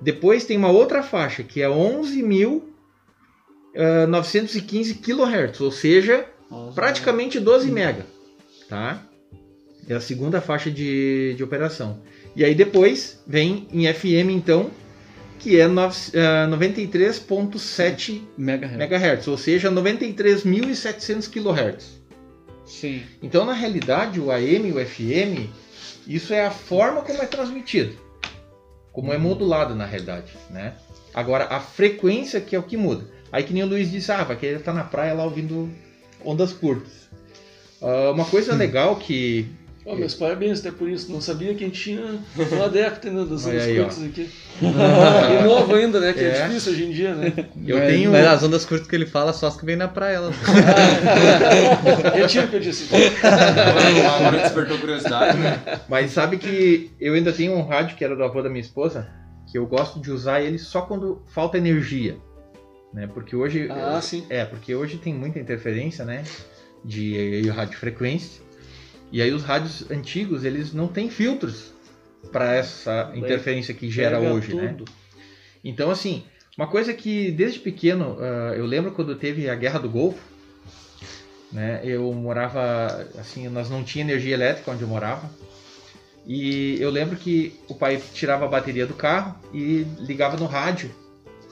Depois tem uma outra faixa que é 11.915 kHz, ou seja, Nossa. praticamente 12 MB. Tá? É a segunda faixa de, de operação. E aí depois vem em FM então, que é nove- ah, 93.7 Megahertz. MHz, ou seja, 93.700 kHz. Sim. Então, na realidade, o AM e o FM, isso é a forma como é transmitido. Como é modulado, na realidade, né? Agora, a frequência que é o que muda. Aí que nem o Luiz disse, ah, vai querer estar na praia lá ouvindo ondas curtas. Ah, uma coisa legal que... Oh, meus parabéns até por isso. Não sabia que a gente tinha um (laughs) adepto ainda das Olha ondas ó. curtas aqui. (laughs) e novo ainda, né? Que é, É. difícil hoje em dia, né? Eu mas, tenho... mas as ondas curtas que ele fala só as que vem na praia. Elas... (laughs) Retiro o que eu disse. Agora, agora despertou curiosidade, né? Mas sabe que eu ainda tenho um rádio que era do avô da minha esposa, que eu gosto de usar ele só quando falta energia. Né? Porque hoje... Ah, sim. É, porque hoje tem muita interferência, né? De radiofrequência. E aí os rádios antigos, eles não têm filtros para essa interferência que gera Pega hoje, né? tudo. Então, assim, uma coisa que desde pequeno, ah, eu lembro quando teve a Guerra do Golfo, né? Eu morava, assim, nós não tinha energia elétrica onde eu morava. E eu lembro que o pai tirava a bateria do carro e ligava no rádio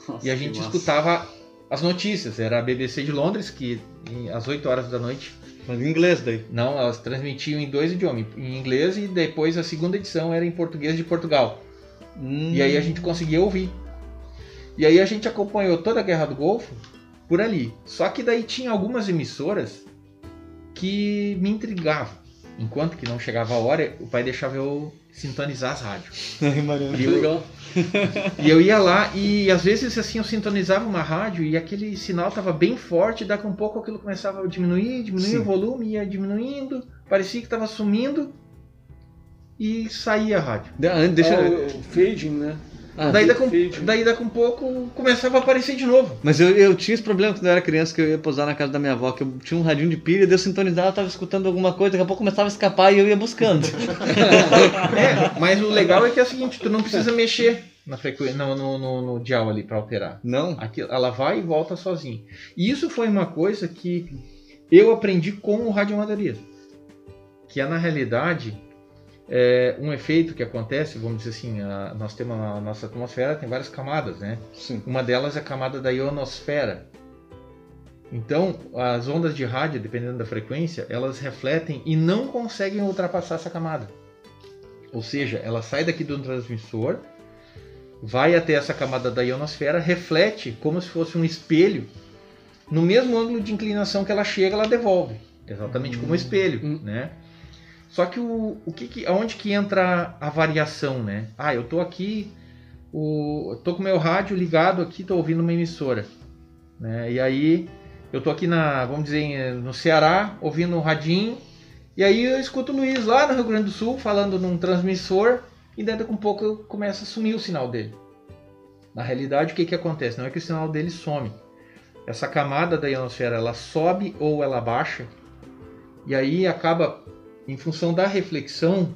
Nossa, e a gente escutava as notícias. Era a BBC de Londres, que às 8 horas da noite. Mas em inglês daí. Não, elas transmitiam em dois idiomas, em inglês e depois a segunda edição era em português de Portugal. E aí a gente conseguia ouvir. E aí a gente acompanhou toda a Guerra do Golfo por ali. Só que daí tinha algumas emissoras que me intrigavam. Enquanto que não chegava a hora, o pai deixava eu sintonizar as rádios. (laughs) E eu- Legal. e eu ia lá e às vezes assim eu sintonizava uma rádio e aquele sinal tava bem forte, daqui a um pouco aquilo começava a diminuir, diminuir Sim. o volume, ia diminuindo, parecia que tava sumindo e saía a rádio. De- Deixa, o, o fading, né? Ah, daí, um, daí um pouco começava a aparecer de novo. Mas eu, eu tinha esse problema quando eu era criança, que eu ia posar na casa da minha avó, que eu tinha um radinho de pilha, daí eu sintonizava, eu tava escutando alguma coisa, daqui a pouco começava a escapar e eu ia buscando. (laughs) É, mas o legal é que é o seguinte, tu não precisa mexer na frequência, no, no, no, no dial ali para alterar. Não? Aqui, ela vai e volta sozinha. E isso foi uma coisa que eu aprendi com o radioamadorismo. Que é, na realidade, é um efeito que acontece, vamos dizer assim, a, nós temos a nossa atmosfera tem várias camadas, né? Sim. Uma delas é a camada da ionosfera. Então, as ondas de rádio, dependendo da frequência, elas refletem e não conseguem ultrapassar essa camada. Ou seja, ela sai daqui do transmissor, vai até essa camada da ionosfera, reflete como se fosse um espelho, no mesmo ângulo de inclinação que ela chega, ela devolve, exatamente como um espelho, Hum. né? Só que o, o que, que aonde que entra a variação, né? Ah, eu tô aqui, o, tô com meu rádio ligado aqui, tô ouvindo uma emissora, né? E aí eu tô aqui na, vamos dizer, no Ceará, ouvindo um radinho, e aí eu escuto o Luiz lá no Rio Grande do Sul falando num transmissor, e dentro com um pouco começa a sumir o sinal dele. Na realidade, o que, que acontece? Não é que o sinal dele some. Essa camada da ionosfera ela sobe ou ela baixa, e aí acaba, em função da reflexão,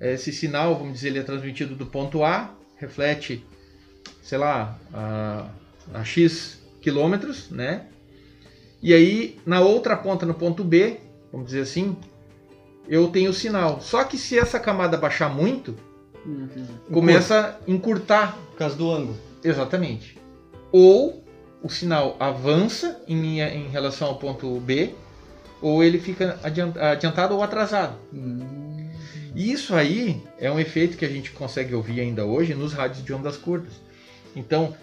esse sinal, vamos dizer, ele é transmitido do ponto A, reflete, sei lá, a, a X quilômetros, né? E aí, na outra ponta, no ponto B, vamos dizer assim, eu tenho o sinal. Só que se essa camada baixar muito, Uhum. começa a encurtar Por causa do ângulo. Exatamente. Ou o sinal avança em, minha, em relação ao ponto B, ou ele fica adian- adiantado ou atrasado. E isso aí é um efeito que a gente consegue ouvir ainda hoje nos rádios de ondas curtas. Então,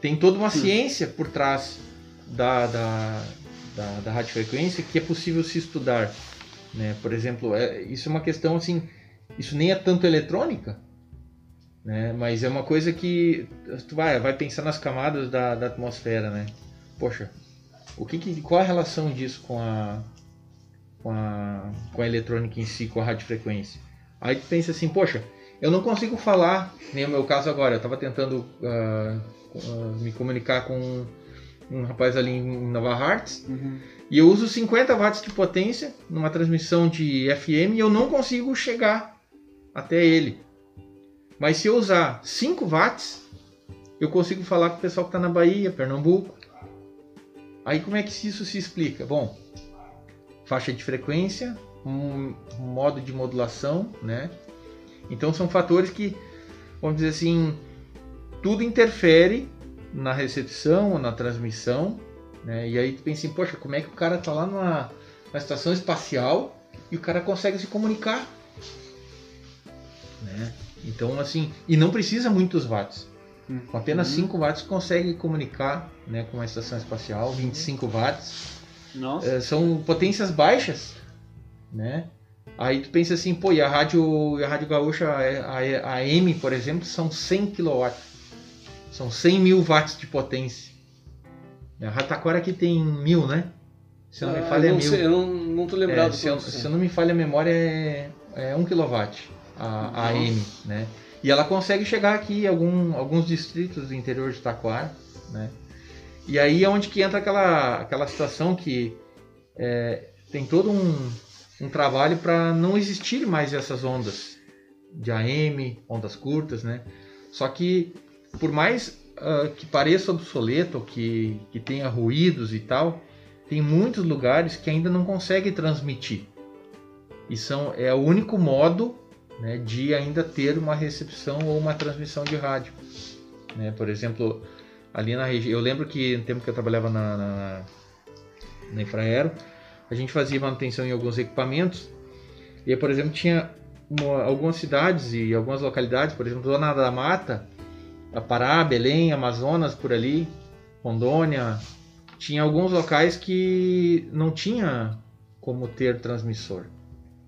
tem toda uma ciência por trás da, da, da, da radiofrequência que é possível se estudar. Né? Por exemplo, é, isso é uma questão assim, isso nem é tanto eletrônica, né? mas é uma coisa que tu vai, vai pensar nas camadas da, da atmosfera. Né? Poxa, o que que, qual a relação disso com a, com, a, com a eletrônica em si, com a radiofrequência? Aí tu pensa assim, poxa, eu não consigo falar, nem o meu caso agora, eu estava tentando ah, ah, me comunicar com um rapaz ali em Nova Hartz, Uhum. e eu uso 50 watts de potência numa transmissão de FM e eu não consigo chegar até ele. Mas se eu usar 5 watts, eu consigo falar com o pessoal que está na Bahia, Pernambuco. Aí como é que isso se explica? Bom, faixa de frequência, um modo de modulação, né? Então são fatores que, vamos dizer assim, tudo interfere na recepção ou na transmissão, né? E aí tu pensa assim, poxa, como é que o cara tá lá numa, numa estação espacial e o cara consegue se comunicar, né? Então assim, e não precisa muitos watts. Com apenas 5 watts consegue comunicar, né, com uma estação espacial, 25 watts. É, são potências baixas, né? Aí tu pensa assim, pô, e a rádio, a rádio gaúcha, a, a, M, por exemplo, são 100 kW. São 100 mil watts de potência. A Rádio Taquara aqui tem mil, né? Se eu não me Ah, falha, eu é mil. sei, eu não, não tô lembrado. É, se, eu, se eu não me falha a memória, é, é 1 kW a, a M, né? E ela consegue chegar aqui algum, alguns distritos do interior de Taquara, né? E aí é onde que entra aquela, aquela situação que é, tem todo um, um trabalho para não existir mais essas ondas de AM, ondas curtas, né? Só que por mais ah, que pareça obsoleto, que, que tenha ruídos e tal, tem muitos lugares que ainda não conseguem transmitir. E são, é o único modo né, de ainda ter uma recepção ou uma transmissão de rádio. Né? Por exemplo, ali na região. Eu lembro que no tempo que eu trabalhava na, na, na Infraero, a gente fazia manutenção em alguns equipamentos. E, por exemplo, tinha uma- algumas cidades e algumas localidades, por exemplo, Zona da Mata, a Pará, Belém, Amazonas, por ali, Rondônia, tinha alguns locais que não tinha como ter transmissor.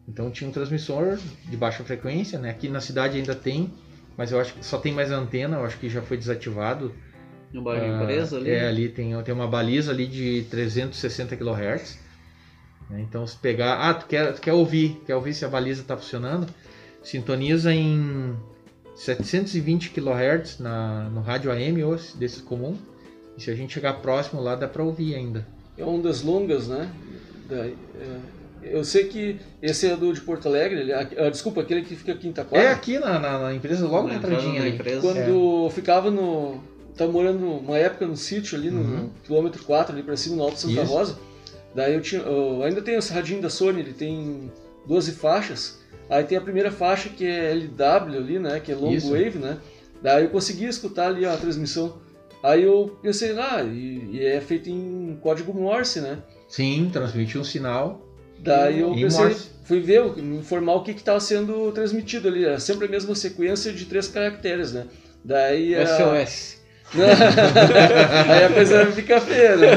Então tinha um transmissor de baixa frequência, né? Aqui na cidade ainda tem, mas eu acho que só tem mais antena, eu acho que já foi desativado. No bairro Ah, empresa ali. É, ali tem, tem uma baliza ali de 360 kHz. né? Então se pegar, ah, tu quer, tu quer ouvir, quer ouvir se a baliza está funcionando, sintoniza em 720 kHz na, no rádio AM ou desse comum. E se a gente chegar próximo lá, dá para ouvir ainda. É ondas longas, né? Da, é, eu sei que esse é do de Porto Alegre, ele, ah, desculpa, aquele que fica aqui em Itaquara. É aqui na, na, na empresa, logo na, entradinha da ali. empresa. Quando eu ficava no. Tava morando uma época no sítio ali, no Uhum. quilômetro 4, ali pra cima, no Alto Santa Isso. Rosa. Daí eu tinha. Eu ainda tenho esse radinho da Sony, ele tem 12 faixas. Aí tem a primeira faixa que é LW ali, né? Que é long Isso. wave, né? Daí eu conseguia escutar ali a transmissão. Aí eu pensei, ah, e, e é feito em código Morse, né? Sim, transmitiu um sinal. Daí eu pensei, Morse. fui ver, me informar o que estava sendo transmitido ali. Era sempre a mesma sequência de três caracteres, né? Daí. SOS. (laughs) Aí a coisa fica feia, né?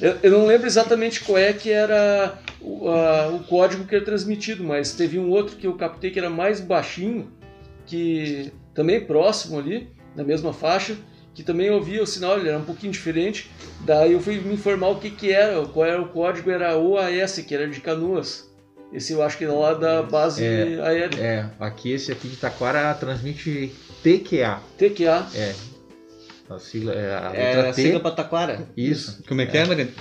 Eu, eu não lembro exatamente qual é que era o, a- o código que era transmitido, mas teve um outro que eu captei que era mais baixinho, que também próximo ali, na mesma faixa, que também eu ouvia o sinal, ele era um pouquinho diferente. Daí eu fui me informar o que que era, qual era o código, era OAS, que era de Canoas. Esse eu acho que era lá da base É. aérea. É, aqui esse aqui de Taquara transmite TQA. TQA. É. A sigla é a É letra a T. sigla pra Taquara. Isso. Como é que é, Mariana? (laughs)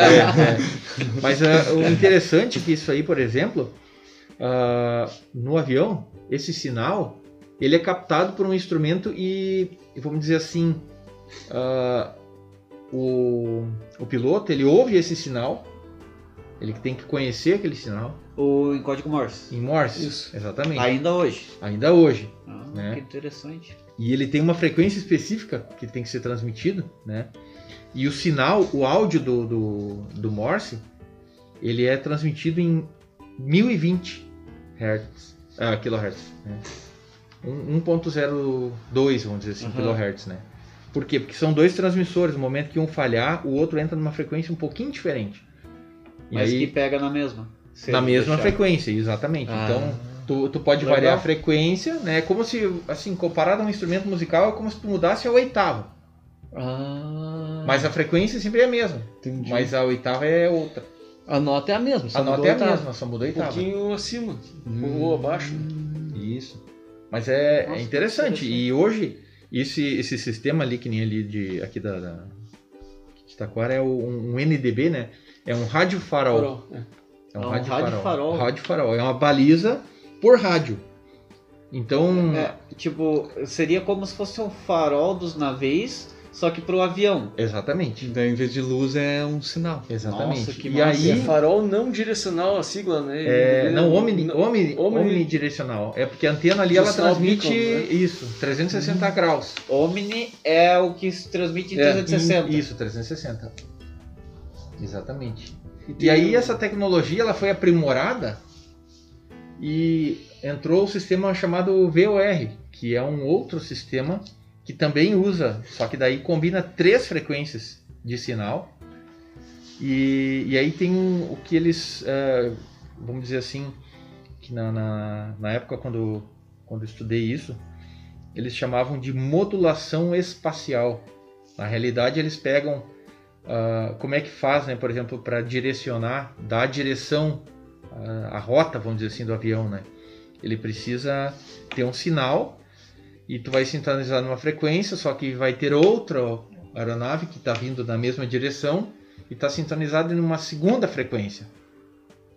É, é. Mas ah, o interessante é que isso aí, por exemplo, ah, no avião, esse sinal, ele é captado por um instrumento e, vamos dizer assim, ah, o, o piloto, ele ouve esse sinal, ele tem que conhecer aquele sinal O em código Morse. em Morse. Isso. Exatamente. Ainda hoje. Ainda hoje. Ah, Né? Que interessante. E ele tem uma frequência específica que tem que ser transmitido, né? E o sinal, o áudio do, do, do Morse, ele é transmitido em 1020 Hz, ah, kHz, né? Um- 1.02, vamos dizer assim, Aham. kHz, né? Por quê? Porque são dois transmissores, no momento que um falhar, o outro entra numa frequência um pouquinho diferente. E Mas aí, que pega na mesma. Na mesma deixar. frequência, exatamente. Ah. Então, tu, tu pode Legal. variar a frequência, né? É como se, assim, comparado a um instrumento musical, é como se tu mudasse a oitava. Ah, Mas a frequência sempre é a mesma. entendi. Mas a oitava é outra. a nota é a mesma. só A nota mudou é a oitava. mesma, só muda a Um oitava. pouquinho acima. Hum. Ou abaixo. Isso. Mas é, Nossa, é interessante. que E hoje, esse, esse sistema ali, que nem ali de, aqui da, da de Taquara, é o- um, um NDB, né? É um rádio farol. Farol, é. É um, É um rádio, rádio farol. farol. Rádio farol. É uma baliza por rádio. Então, É, tipo, seria como se fosse um farol dos navios, só que pro avião. exatamente. Daí, em vez de luz, é um sinal. Exatamente. Nossa, que e massa. É aí, farol não direcional a sigla, né? É, não, omni, não- omni, omni- omnidirecional. É porque a antena ali ela transmite beacon, né? isso, 360 graus. Omni é o que se transmite em É, 360. Isso, 360. Exatamente. E tem- aí essa tecnologia ela foi aprimorada e entrou o sistema chamado VOR, que é um outro sistema que também usa, só que daí combina três frequências de sinal. E, e aí tem o que eles, eh, vamos dizer assim, que na, na, na época quando, quando eu estudei isso, eles chamavam de modulação espacial. Na realidade, eles pegam ah, como é que faz, né, por exemplo, para direcionar, dar a direção, ah, a rota, vamos dizer assim, do avião, né? Ele precisa ter um sinal e tu vai sintonizar numa frequência, só que vai ter outra aeronave que está vindo na mesma direção e está sintonizada em uma segunda frequência.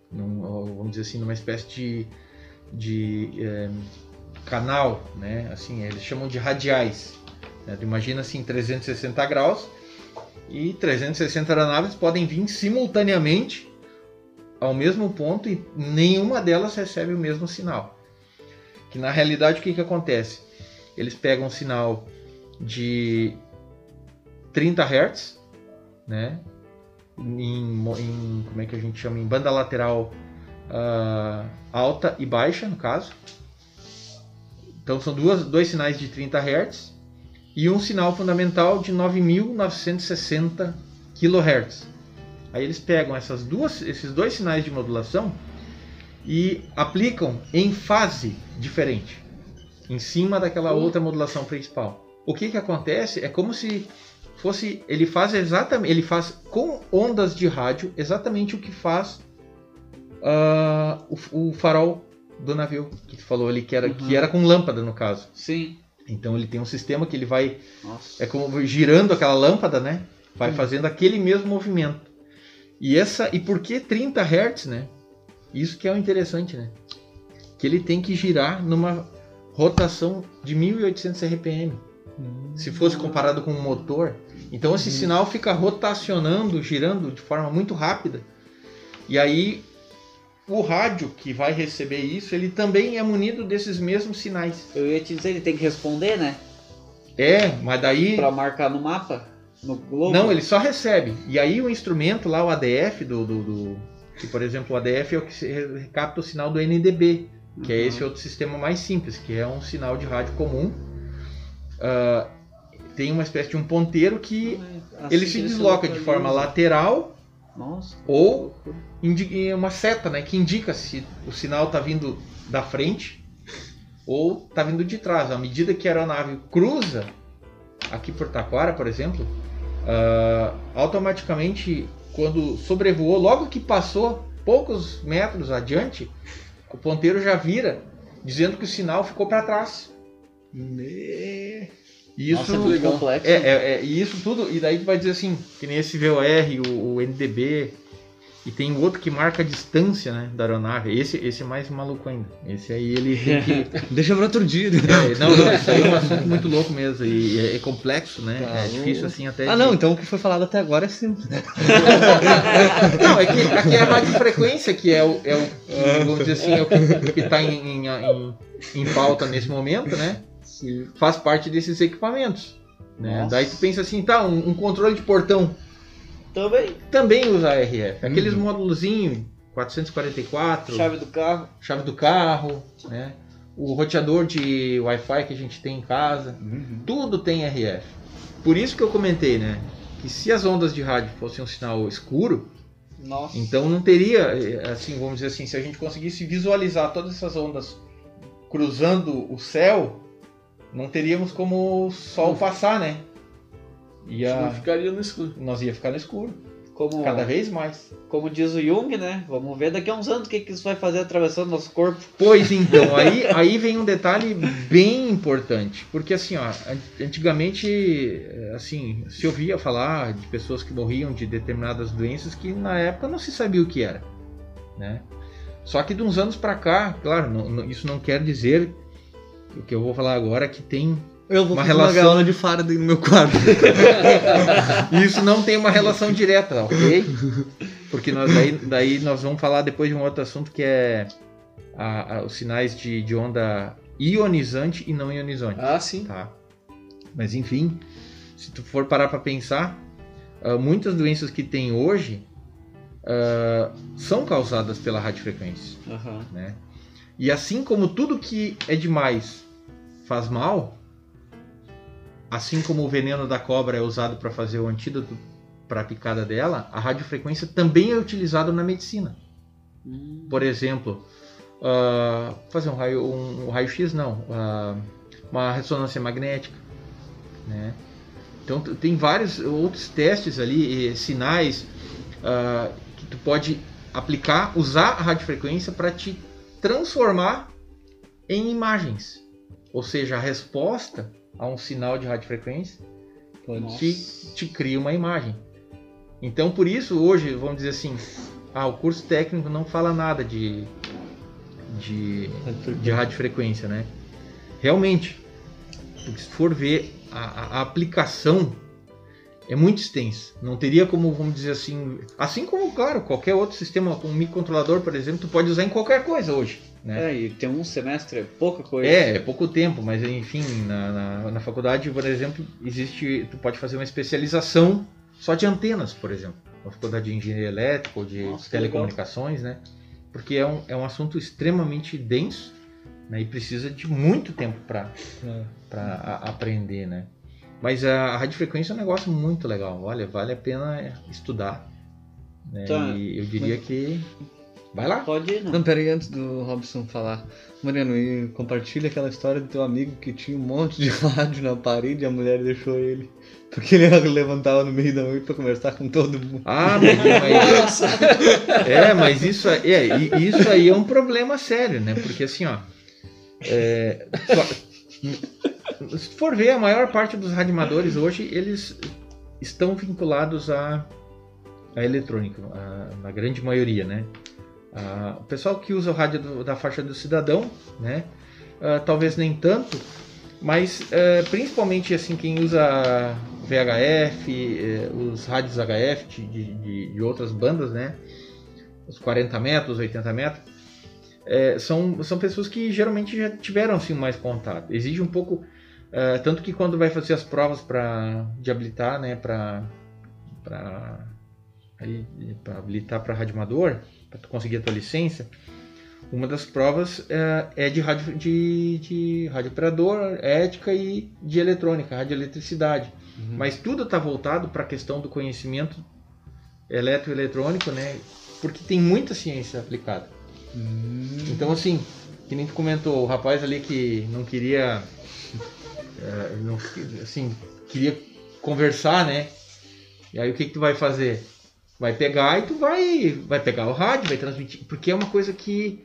Num, vamos dizer assim, numa espécie de, de eh, canal, né? Assim, eles chamam de radiais. né? Imagina assim, 360 graus e 360 aeronaves podem vir simultaneamente ao mesmo ponto e nenhuma delas recebe o mesmo sinal. Que na realidade o que, que acontece? Eles pegam um sinal de 30 Hz, né? Em, em- como é que a gente chama? Em banda lateral ah, alta e baixa, no caso. Então são duas, dois sinais de 30 Hz e um sinal fundamental de 9.960 kHz. Aí eles pegam essas duas, esses dois sinais de modulação e aplicam em fase diferente, em cima daquela outra modulação principal. O que que acontece é como se fosse, ele faz exatamente, ele faz com ondas de rádio exatamente o que faz ah, o, o farol do navio, que tu falou ali, que era, Uhum. que era com lâmpada no caso. Sim. Então ele tem um sistema que ele vai, Nossa. é como girando aquela lâmpada, né? Vai Hum. fazendo aquele mesmo movimento. E essa, e por que 30 Hz, né? Isso que é o interessante, né? Que ele tem que girar numa rotação de 1800 RPM. Se fosse comparado com um motor, então esse sinal fica rotacionando, girando de forma muito rápida. E aí o rádio que vai receber isso, ele também é munido desses mesmos sinais. Eu ia te dizer, ele tem que responder, né? É, mas daí Pra marcar no mapa, no globo. não, ele só recebe. E aí o instrumento lá, o ADF do, do, do- que por exemplo o ADF é o que capta o sinal do NDB, que é Uhum. esse outro sistema mais simples, que é um sinal de rádio comum. Ah, tem uma espécie de um ponteiro que Assim ele se desloca de forma lateral Nossa. ou uma seta, né, que indica se o sinal está vindo da frente ou está vindo de trás. À medida que a aeronave cruza aqui por Taquara, por exemplo, ah, automaticamente quando sobrevoou, logo que passou poucos metros adiante, o ponteiro já vira dizendo que o sinal ficou para trás. E Isso Nossa, é é, é, é, e isso tudo, e daí tu vai dizer assim, que nem esse VOR, o, o NDB, e tem o outro que marca a distância né, da aeronave. Esse, esse é mais maluco ainda. Esse aí ele tem que. (laughs) Deixa pra outro dia. é, não, não, isso aí é um (laughs) assunto muito louco mesmo. E é, é complexo, né? Tá é difícil assim até. Ah, de- não, então o que foi falado até agora é simples. (laughs) Não, é que aqui é a radiofrequência que é o, é o que, vamos dizer assim, é o que, que tá em, em, em, em pauta nesse momento, né? Faz parte desses equipamentos. Né? Daí tu pensa assim, tá, um, um controle de portão Também. também usa RF. Aqueles módulozinhos 444, Chave do carro. chave do carro, né? O roteador de Wi-Fi que a gente tem em casa, tudo tem RF. Por isso que eu comentei, né? Que se as ondas de rádio fossem um sinal escuro, Nossa. então não teria, assim, vamos dizer assim, se a gente conseguisse visualizar todas essas ondas cruzando o céu, não teríamos como o sol passar, né? Não Ia, ficaria no escuro. nós ia ficar no escuro, Como, cada vez mais. como diz o Jung, né? Vamos ver daqui a uns anos o que, que isso vai fazer atravessando nosso corpo. Pois então, (laughs) aí, aí vem um detalhe bem importante, porque assim, ó, an- antigamente, assim, se ouvia falar de pessoas que morriam de determinadas doenças que na época não se sabia o que era, né? Só que de uns anos pra cá, claro, não- não- isso não quer dizer o que eu vou falar agora que tem Eu vou Uma fazer uma relação- gaiola de Faraday no meu quarto. (laughs) isso não tem uma relação direta, ok? Porque nós, daí, daí nós vamos falar depois de um outro assunto que é a- a- os sinais de, de onda ionizante e não ionizante. Ah, sim. Tá? Mas enfim, se tu for parar para pensar, ah, muitas doenças que tem hoje ah, são causadas pela radiofrequência, Aham. né? E assim como tudo que é demais faz mal, assim como o veneno da cobra é usado para fazer o antídoto para a picada dela, a radiofrequência também é utilizada na medicina. Hum. Por exemplo, ah, fazer um raio, um, raio-x não, ah, uma ressonância magnética, né? Então tem vários outros testes ali, sinais ah, que tu pode aplicar, usar a radiofrequência para te transformar em imagens. Ou seja, a resposta a um sinal de radiofrequência Nossa. te, te cria uma imagem. Então, por isso, hoje, vamos dizer assim, ah, o curso técnico não fala nada de, de, de radiofrequência, né? Realmente, se for ver, a, a- a aplicação é muito extensa. Não teria como, vamos dizer assim, assim como, claro, qualquer outro sistema, um microcontrolador, por exemplo, tu pode usar em qualquer coisa hoje. Né? É, e tem um semestre, é pouca coisa. É, é pouco tempo, mas enfim, na, na, na faculdade, por exemplo, existe. Tu pode fazer uma especialização só de antenas, por exemplo. Na faculdade de engenharia elétrica ou de Nossa, telecomunicações, né? Porque é um, é um assunto extremamente denso né? e precisa de muito tempo para aprender, né? Mas a, a radiofrequência é um negócio muito legal. Olha, vale a pena estudar. Né? Tá, E eu diria que Vai lá. Pode ir, não. Não, peraí, antes do Robson falar. Mariano, e compartilha aquela história do teu amigo que tinha um monte de (laughs) rádio na parede e a mulher deixou ele. Porque ele levantava no meio da noite pra conversar com todo mundo. Ah, mas, mas- é, mas isso, aí- é, e- isso aí é um problema sério, né? Porque assim, ó, é, só- se for ver, a maior parte dos radioamadores hoje eles estão vinculados à, à eletrônica, a- na grande maioria, né? Ah, o pessoal que usa o rádio do- da faixa do cidadão, né? ah, talvez nem tanto, mas eh, principalmente assim quem usa VHF, eh, os rádios HF de, de- de- outras bandas, né? Os 40 metros, 80 metros, eh, são, são pessoas que geralmente já tiveram assim mais contato. Exige um pouco, tanto que quando vai fazer as provas para de habilitar, né? Para para habilitar para radioamador, para tu conseguir a tua licença, uma das provas é, é de rádio de, de rádio operador, ética e de eletrônica, radioeletricidade. Mas tudo está voltado para a questão do conhecimento eletroeletrônico, né? Porque tem muita ciência aplicada. Então, assim, que nem tu comentou, o rapaz ali que não queria, é, não, assim, queria conversar, né? E aí o que que tu vai fazer? Vai pegar e tu vai, vai pegar o rádio, vai transmitir, porque é uma coisa que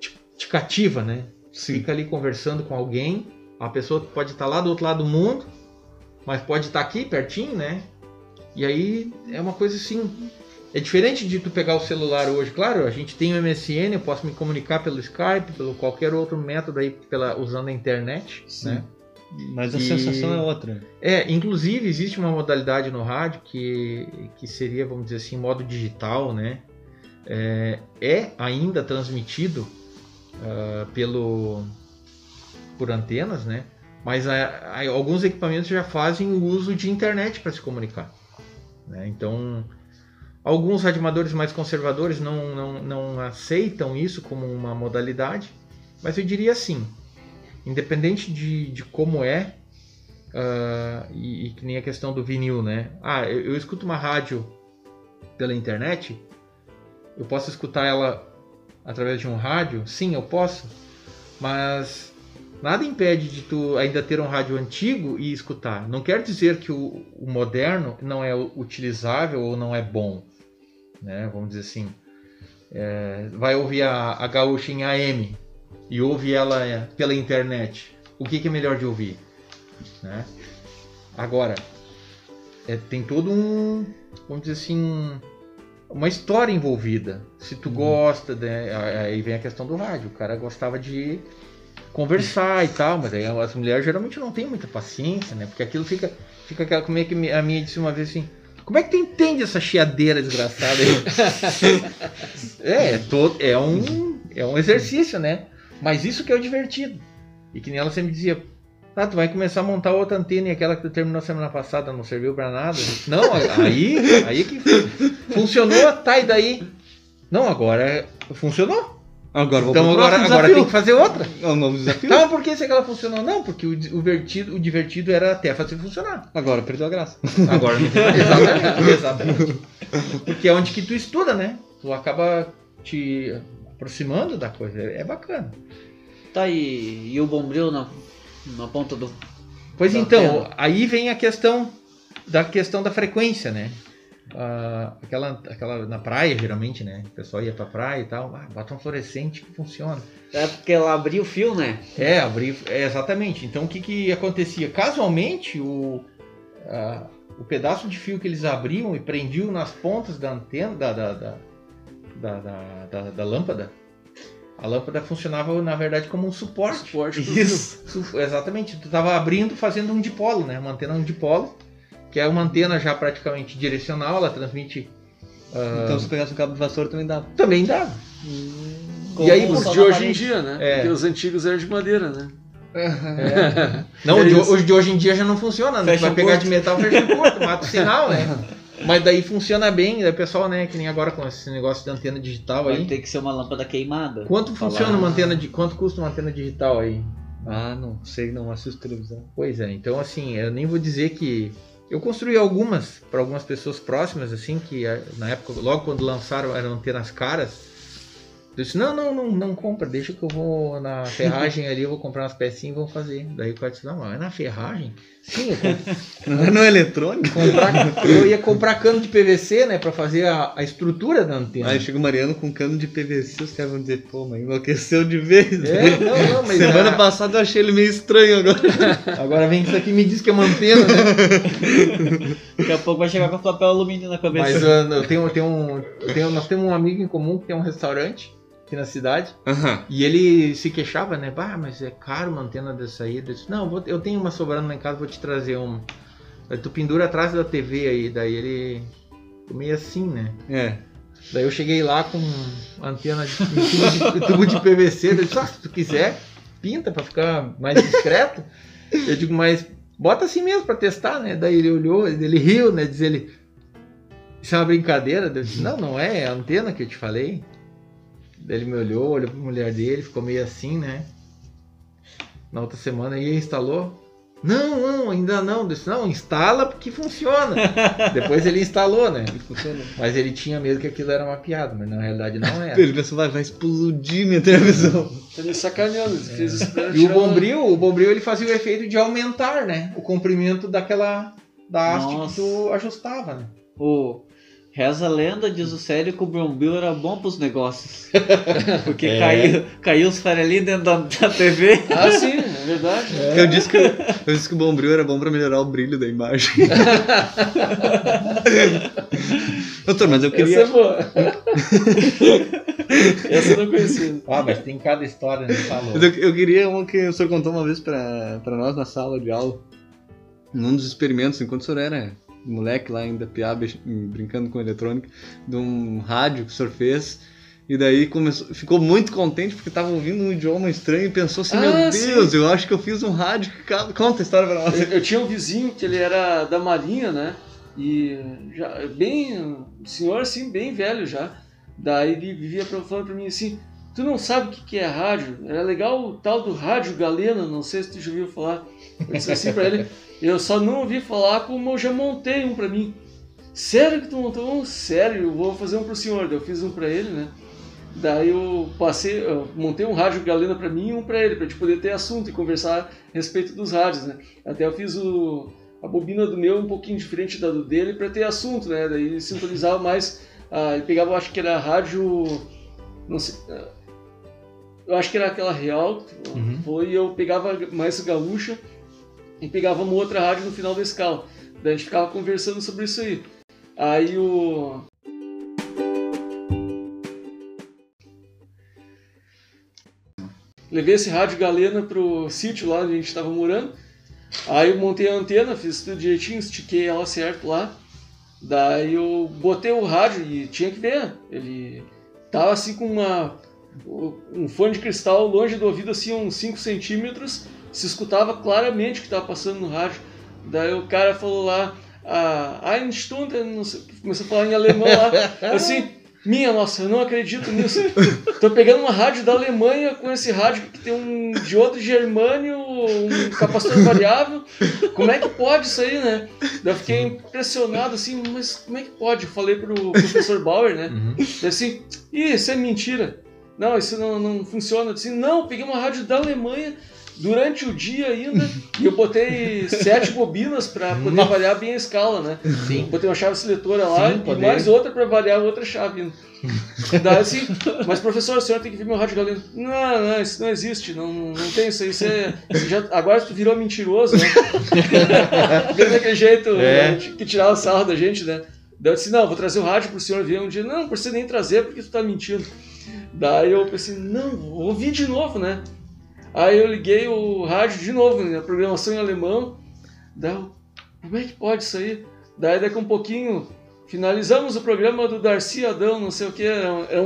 te, te cativa, né? Fica ali conversando com alguém, a pessoa pode estar lá do outro lado do mundo, mas pode estar aqui pertinho, né? E aí é uma coisa assim. É diferente de tu pegar o celular hoje, claro, a gente tem o MSN, eu posso me comunicar pelo Skype, pelo qualquer outro método aí pela, usando a internet, Sim. né? Mas a E- sensação é outra. É, inclusive existe uma modalidade no rádio que, que seria, vamos dizer assim, modo digital, né? É, é ainda transmitido ah, pelo por antenas, né? Mas a- a- alguns equipamentos já fazem o uso de internet para se comunicar. né? Então, alguns radioamadores mais conservadores não, não, não aceitam isso como uma modalidade, mas eu diria assim, independente de, de como é, ah, e, e que nem a questão do vinil, né? Ah, eu, eu escuto uma rádio pela internet, eu posso escutar ela através de um rádio? Sim, eu posso, mas nada impede de tu ainda ter um rádio antigo e escutar. Não quer dizer que o, o moderno não é utilizável ou não é bom, né? Vamos dizer assim. É, vai ouvir a, a gaúcha em AM e ouve ela é, pela internet. O que, que é melhor de ouvir? né? Agora, é, tem todo um, vamos dizer assim, uma história envolvida. Se tu gosta, né? aí vem a questão do rádio. O cara gostava de conversar e tal, mas aí as mulheres geralmente não têm muita paciência, né? Porque aquilo fica, fica aquela, como é que a minha disse uma vez assim, como é que tu entende essa chiadeira desgraçada aí? (laughs) é, é, todo, é, um, é um exercício, né? Mas isso que é o divertido. E que nem ela sempre dizia, ah, tu vai começar a montar outra antena e aquela que tu terminou semana passada não serviu pra nada. Não, aí, aí que funcionou, tá, e daí? Não, agora funcionou. Agora vou Então agora, agora tem que fazer outra. É um novo desafio. Mas por que se aquela funcionou? Não, porque o, o, divertido, o divertido era até fazer funcionar. Agora perdeu a graça. Agora não. Exatamente, exatamente. Porque é onde que tu estuda, né? Tu acaba te aproximando da coisa. É bacana. Tá, e, e o bombril na, na ponta do. Pois Da então, antena. aí vem a questão da questão da frequência, né? Ah, aquela, aquela na praia, geralmente, né? O pessoal ia pra praia e tal, ah, bota um fluorescente que funciona. É porque ela abriu o fio, né? É, abrir, é, exatamente. Então o que, que acontecia? Casualmente, o, ah, o pedaço de fio que eles abriam e prendiam nas pontas da antena, da, da, da, da, da- da- da lâmpada, a lâmpada funcionava, na verdade, como um suporte. Suporte Isso, Su- exatamente. Tu estava abrindo, fazendo um dipolo, né? Uma antena um dipolo, que é uma antena já praticamente direcional, ela transmite. ah, Então se pegasse um cabo de vassoura também dava. também dá. Como E aí, de hoje em dia, né? É. Porque os antigos eram de madeira, né? Não, É de, os de hoje em dia já não funciona, né? Fecha Vai pegar curto. de metal, fecha o curto, mata o sinal, né? (laughs) Mas daí funciona bem, daí o pessoal, né, que nem agora com esse negócio de antena digital Vai aí. ter que ser uma lâmpada queimada. Quanto Falar- funciona uma antena de. Quanto custa uma antena digital aí? Ah, não sei, não assisto televisão. Pois é, então assim, eu nem vou dizer que. Eu construí algumas para algumas pessoas próximas, assim, que eh, na época, logo quando lançaram eram antenas caras, Eu disse, não, não, não, não compra, deixa que eu vou na (laughs) ferragem ali, eu vou comprar umas pecinhas e vou fazer. Daí o cara disse, não, mas é na ferragem? Sim, eu, comp- (laughs) Não é eletrônico? comprar- eu ia comprar cano de PVC, né, pra fazer a, a estrutura da antena. Aí chega o Mariano com cano de PVC, os caras vão dizer, pô, mas enlouqueceu de vez. É, não, não, mas (laughs) Semana a- passada eu achei ele meio estranho agora. (laughs) agora vem isso aqui e me diz que é uma antena, né? Daqui a pouco vai chegar com papel alumínio na cabeça. Mas ah, eu tenho, eu tenho um, eu tenho- nós temos um amigo em comum que tem um restaurante aqui na cidade. Aham. E ele se queixava, né? Bah, mas é caro uma antena dessa aí. Eu disse, não, vou- eu tenho uma sobrando lá em casa, vou te trazer uma. Aí tu pendura atrás da TV aí. Daí ele meio assim, né? É. Daí eu cheguei lá com antena de, tubo, de, tubo de PVC. Eu disse, ah, se tu quiser, pinta pra ficar mais discreto. Eu digo, mas bota assim mesmo pra testar, né? Daí ele olhou, ele riu, né? Diz ele, isso é uma brincadeira? Eu disse, não, não é, é a antena que eu te falei. Daí ele me olhou, olhou pra mulher dele, ficou meio assim, né? Na outra semana ele instalou. Não, não, ainda não. Eu disse, não, instala porque funciona. (laughs) Depois ele instalou, né? Mas ele tinha medo que aquilo era uma piada, mas na realidade não (laughs) era. Ele pensou, vai, vai explodir minha televisão. Tá me sacaneando, ele fez isso pra E o bombril, o bombril ele fazia o efeito de aumentar, né? O comprimento daquela da haste que Nossa. tu ajustava, né? O Reza a lenda, diz o sério que o Brombil era bom pros negócios. (laughs) Porque É. caiu, caiu os farelinhos dentro da, da TV. Ah, sim, é verdade. Eu, disse que, eu disse que o bombril era bom pra melhorar o brilho da imagem. (laughs) Doutor, mas eu Essa queria. é boa. (laughs) Essa eu não conhecia. Ah, mas tem cada história, né? Falou. Mas Eu, eu queria uma que o senhor contou uma vez pra, pra nós na sala de aula. Num dos experimentos, enquanto o senhor era moleque lá ainda, bex- brincando com eletrônica, de um rádio que o senhor fez. E daí começou, ficou muito contente porque tava ouvindo um idioma estranho e pensou assim: Ah, Meu Deus, sim. eu acho que eu fiz um rádio que. Conta a história pra nós. Eu, eu tinha um vizinho que ele era da Marinha, né? E já bem, senhor assim, bem velho já. Daí ele vivia falando pra mim assim: Tu não sabe o que, que é rádio? Era legal o tal do rádio galena, não sei se tu já ouviu falar. Eu disse assim pra ele: Eu só não ouvi falar como eu já montei um pra mim. Sério que tu montou um? Sério, eu vou fazer um pro senhor. Daí eu fiz um pra ele, né? Daí eu passei, eu montei um rádio galena pra mim e um pra ele, pra gente poder ter assunto e conversar a respeito dos rádios, né? Até eu fiz o, a bobina do meu um pouquinho diferente da do dele pra ter assunto, né? Daí ele sintonizava mais, ah, ele pegava, acho que era rádio, não sei, eu acho que era aquela real, Uhum. e eu pegava mais gaúcha e pegava uma outra rádio no final da escala. Daí a gente ficava conversando sobre isso aí. Aí o Levei esse rádio galena pro sítio lá onde a gente estava morando. Aí eu montei a antena, fiz tudo direitinho, estiquei ela certo lá. Daí eu botei o rádio e tinha que ver. Ele tava assim com uma um fone de cristal longe do ouvido, assim, uns 5 centímetros. Se escutava claramente o que estava passando no rádio. Daí o cara falou lá, a Eine Stunde, não sei, começou a falar em alemão lá, assim, minha nossa, eu não acredito nisso. Tô pegando uma rádio da Alemanha com esse rádio que tem um diodo de germânio, um capacitor variável. Como é que pode isso aí, né? Daí eu fiquei impressionado assim, mas como é que pode? Eu falei pro professor Bauer, né? Uhum. Daí assim, Ih, isso é mentira. Não, isso não, não funciona. Eu disse, não, peguei uma rádio da Alemanha durante o dia ainda e eu botei sete bobinas para poder Nossa. variar bem a escala, né? Sim. Botei uma chave seletora lá Sim, e poder. mais outra para variar outra chave. Daí assim, mas professor, o senhor tem que ver meu rádio galeno. Não, não, isso não existe, não, não tem isso aí. Isso é, já, agora tu virou mentiroso, né? (laughs) Daquele jeito É. que tirava sarro da gente, né? Daí eu disse, não, vou trazer o rádio pro senhor ver um dia. Não, não precisa nem trazer porque tu tá mentindo. Daí eu pensei, não, vou ouvir de novo, né? Aí eu liguei o rádio de novo, né? A programação em alemão. Daí eu, como é que pode isso aí? Daí daqui um pouquinho, finalizamos o programa do Darcy Adão, não sei o que, era um, era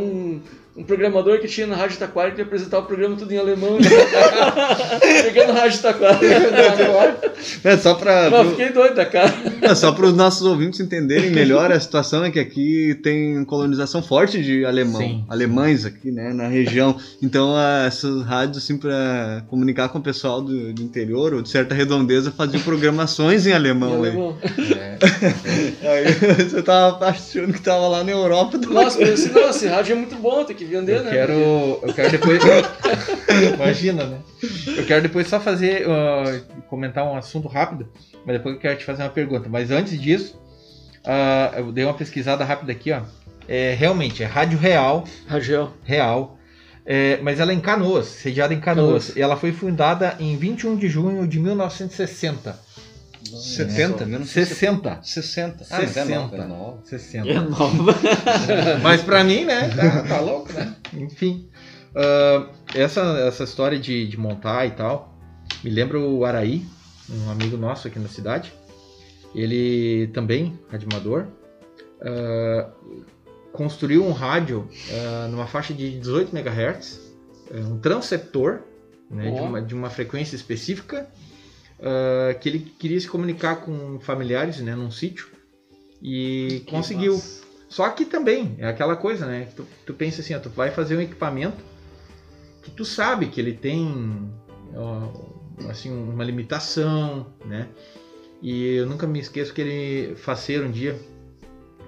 um, programador que tinha na Rádio Taquara que ia apresentar o programa tudo em alemão. (laughs) Pegando a Rádio Taquara. (laughs) É só pra. Não, fiquei doido da cara. É só para os nossos ouvintes entenderem melhor a situação é que aqui tem colonização forte de alemão, Sim. alemães aqui, né, na região. Então ah, essas rádios assim para comunicar com o pessoal do, do interior ou de certa redondeza faziam programações em Em alemão. (laughs) aí. alemão. É. Aí você tava achando que tava lá na Europa. Nossa, eu disse, nossa, esse rádio é muito bom, tem que vender, Eu né? quero, eu quero depois. (laughs) Imagina, né? Eu quero depois só fazer. uh, comentar um assunto rápido, mas depois eu quero te fazer uma pergunta. Mas antes disso, ah, eu dei uma pesquisada rápida aqui, ó. É, realmente, é Rádio Real, Porque... Ragel. Real. É, mas ela é em Canoas, sediada em Canoas. Canoas. E ela foi fundada em 21 de junho de 1960. 70, menos 60. 60. Ah, mas é 60. nova, é nova. 60. É nova. (laughs) Mas pra mim, né? Tá, tá louco, né? Enfim. ah, essa, essa história de, de montar e tal, me lembra o Araí, um amigo nosso aqui na cidade. Ele também, radioamador, ah, construiu um rádio ah, numa faixa de 18 MHz, um transceptor né, de, Ó. uma, de uma frequência específica, ah, que ele queria se comunicar com familiares né, num sítio e conseguiu. Só que também é aquela coisa, né? Tu, tu pensa assim, ó, tu vai fazer um equipamento que tu sabe que ele tem ó, assim uma limitação, né? E eu nunca me esqueço que ele faceiro um dia,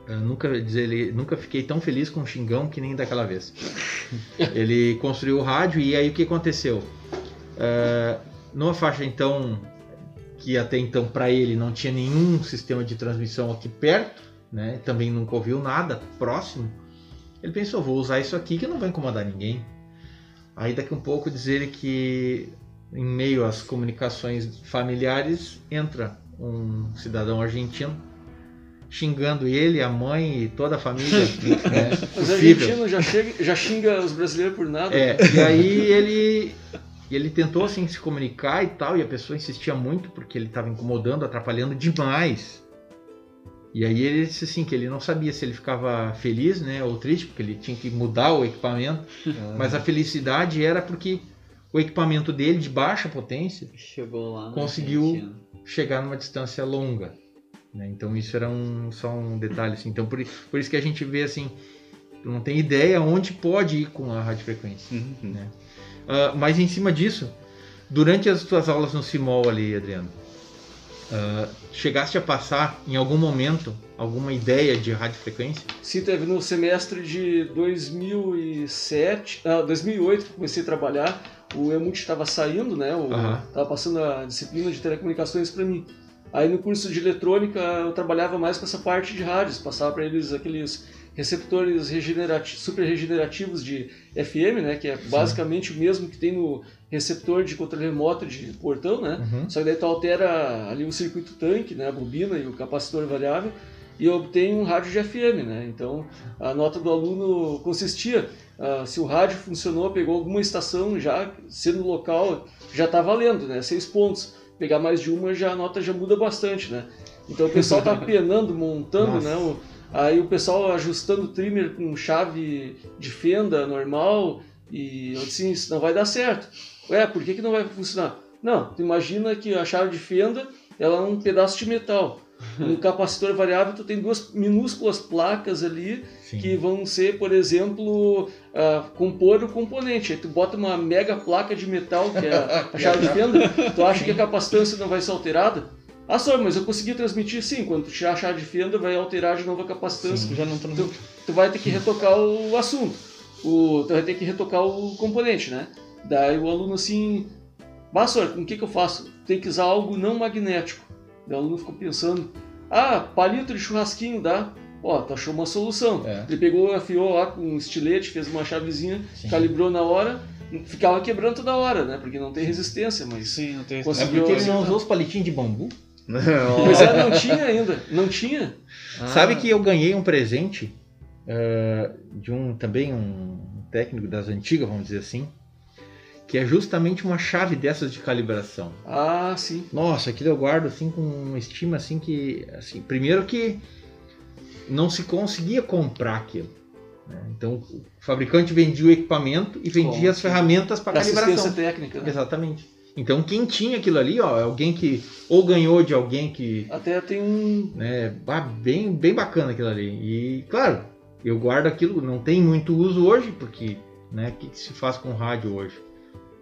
eu nunca dizer ele, nunca fiquei tão feliz com o Xingão que nem daquela vez. (laughs) ele construiu o rádio e aí o que aconteceu? Ah, numa faixa então que até então para ele não tinha nenhum sistema de transmissão aqui perto, né? Também nunca ouviu nada próximo. Ele pensou, vou usar isso aqui que não vai incomodar ninguém. Aí daqui um pouco diz ele que em meio às comunicações familiares entra um cidadão argentino xingando ele, a mãe e toda a família. (laughs) né, Os argentinos já, chega, já xinga os brasileiros por nada. É, e aí ele ele tentou assim se comunicar e tal, e a pessoa insistia muito porque ele estava incomodando, atrapalhando demais. E aí ele disse assim que ele não sabia se ele ficava feliz, né, ou triste porque ele tinha que mudar o equipamento, mas a felicidade era porque o equipamento dele de baixa potência Chegou lá. na Conseguiu. Chegar numa distância longa. né? Então isso era um, só um detalhe. Assim. Então por, por isso que a gente vê assim, não tem ideia onde pode ir com a radiofrequência. Uhum. Ah, mas em cima disso, durante as tuas aulas no CIMOL ali, Adriano, ah, chegaste a passar em algum momento alguma ideia de radiofrequência? Sim, teve no semestre de 2007, ah, 2008 que eu comecei a trabalhar, o Emut estava saindo, né? O, Aham. Tava passando a disciplina de telecomunicações para mim. Aí no curso de eletrônica eu trabalhava mais com essa parte de rádios, passava para eles aqueles receptores regenerati super regenerativos de FM, né? Que é basicamente o mesmo que tem no receptor de controle remoto de portão, né? Uhum. Só que daí tu altera ali o circuito tanque, né, a bobina e o capacitor variável e obtém um rádio de FM, né? Então a nota do aluno consistia, ah, se o rádio funcionou, pegou alguma estação já sendo local, já está valendo, né? Seis pontos. Pegar mais de uma já a nota já muda bastante, né? Então o pessoal tá (laughs) penando, montando, Nossa. né? O, aí o pessoal ajustando o trimmer com chave de fenda normal e eu disse, isso não vai dar certo. Ué, por que, que não vai funcionar? Não, tu imagina que a chave de fenda ela é um pedaço de metal. No (laughs) capacitor variável tu tem duas minúsculas placas ali Sim. que vão ser, por exemplo, ah, compor o componente. Aí tu bota uma mega placa de metal, que é a, a (laughs) chave de fenda, tu acha que a capacitância não vai ser alterada? Ah, só, mas eu consegui transmitir sim. Quando tu tirar a chave de fenda, vai alterar de novo a capacitância. Já não Tu, tu vai ter que retocar o assunto. O, tu vai ter que retocar o componente, né? Daí o aluno assim, bah, senhor, com o que, que eu faço? Tem que usar algo não magnético. Daí o aluno ficou pensando, ah, palito de churrasquinho dá. Ó, tu achou uma solução. É. Ele pegou, afiou lá com um estilete, fez uma chavezinha, Sim. calibrou na hora, ficava quebrando toda hora, né? Porque não tem resistência, mas. Sim, não tem É Conseguiu porque ele não usou os palitinhos de bambu? Pois é, não tinha ainda. Não tinha. Ah, Sabe que eu ganhei um presente eh, de um também um técnico das antigas, vamos dizer assim, que é justamente uma chave dessas de calibração. Ah, sim. Nossa, aquilo eu guardo assim com uma estima assim que, assim, primeiro que não se conseguia comprar aquilo. né? Então o fabricante vendia o equipamento e vendia Com- as ferramentas para Da assistência calibração. técnica, né? Exatamente. Então quem tinha aquilo ali, ó, é alguém que ou ganhou de alguém que Até tem um. né, bah, bem, bem bacana aquilo ali. E, claro, eu guardo aquilo, não tem muito uso hoje, porque, né, o que, se faz com rádio hoje?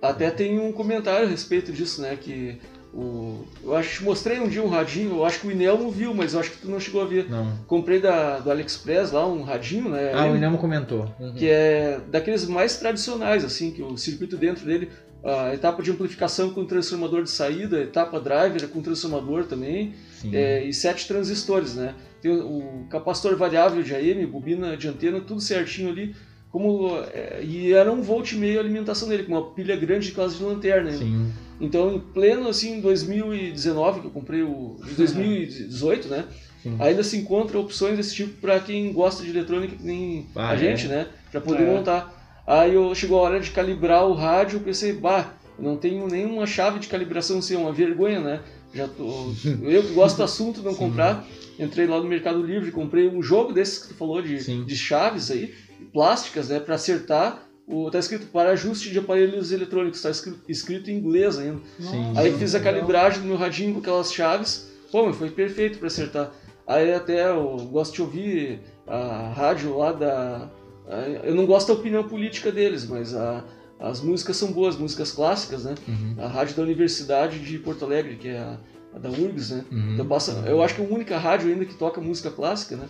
Até tem um comentário a respeito disso, né? Que o, eu acho que te mostrei um dia um radinho, eu acho que o Inelmo viu, mas eu acho que tu não chegou a ver. Não. Comprei da, do AliExpress lá um radinho, né? Ah, o Inamo comentou. que é daqueles mais tradicionais, assim, que o circuito dentro dele, a etapa de amplificação com transformador de saída, etapa driver com transformador também, é, e sete transistores, né? Tem o, capacitor variável de AM, bobina de antena, tudo certinho ali, como é, e era um volt e meio a alimentação dele, com uma pilha grande de classe de lanterna. ainda. Sim. Então, em pleno assim, 2019, que eu comprei o em 2018, né? Sim. Ainda se encontra opções desse tipo para quem gosta de eletrônica que nem Ah, a é? gente, né? Para poder É. montar. Aí eu chegou a hora de calibrar o rádio, eu pensei, bah, não tenho nenhuma chave de calibração, assim, é uma vergonha, né? Já tô, (laughs) eu que gosto do assunto, não comprar. Entrei lá no Mercado Livre, comprei um jogo desses que tu falou de, Sim. de chaves aí, plásticas, né, para acertar. O, tá escrito para ajuste de aparelhos eletrônicos, tá escrito, escrito em inglês ainda. Sim. Aí fiz a calibragem do meu radinho com aquelas chaves. Pô, mas foi perfeito para acertar. Aí até eu gosto de ouvir a rádio lá da. A- Eu não gosto da opinião política deles, mas a- as músicas são boas, músicas clássicas, né? Uhum. A rádio da Universidade de Porto Alegre, que é a, a da URGS, né? Uhum. Então passa, eu acho que é a única rádio ainda que toca música clássica, né?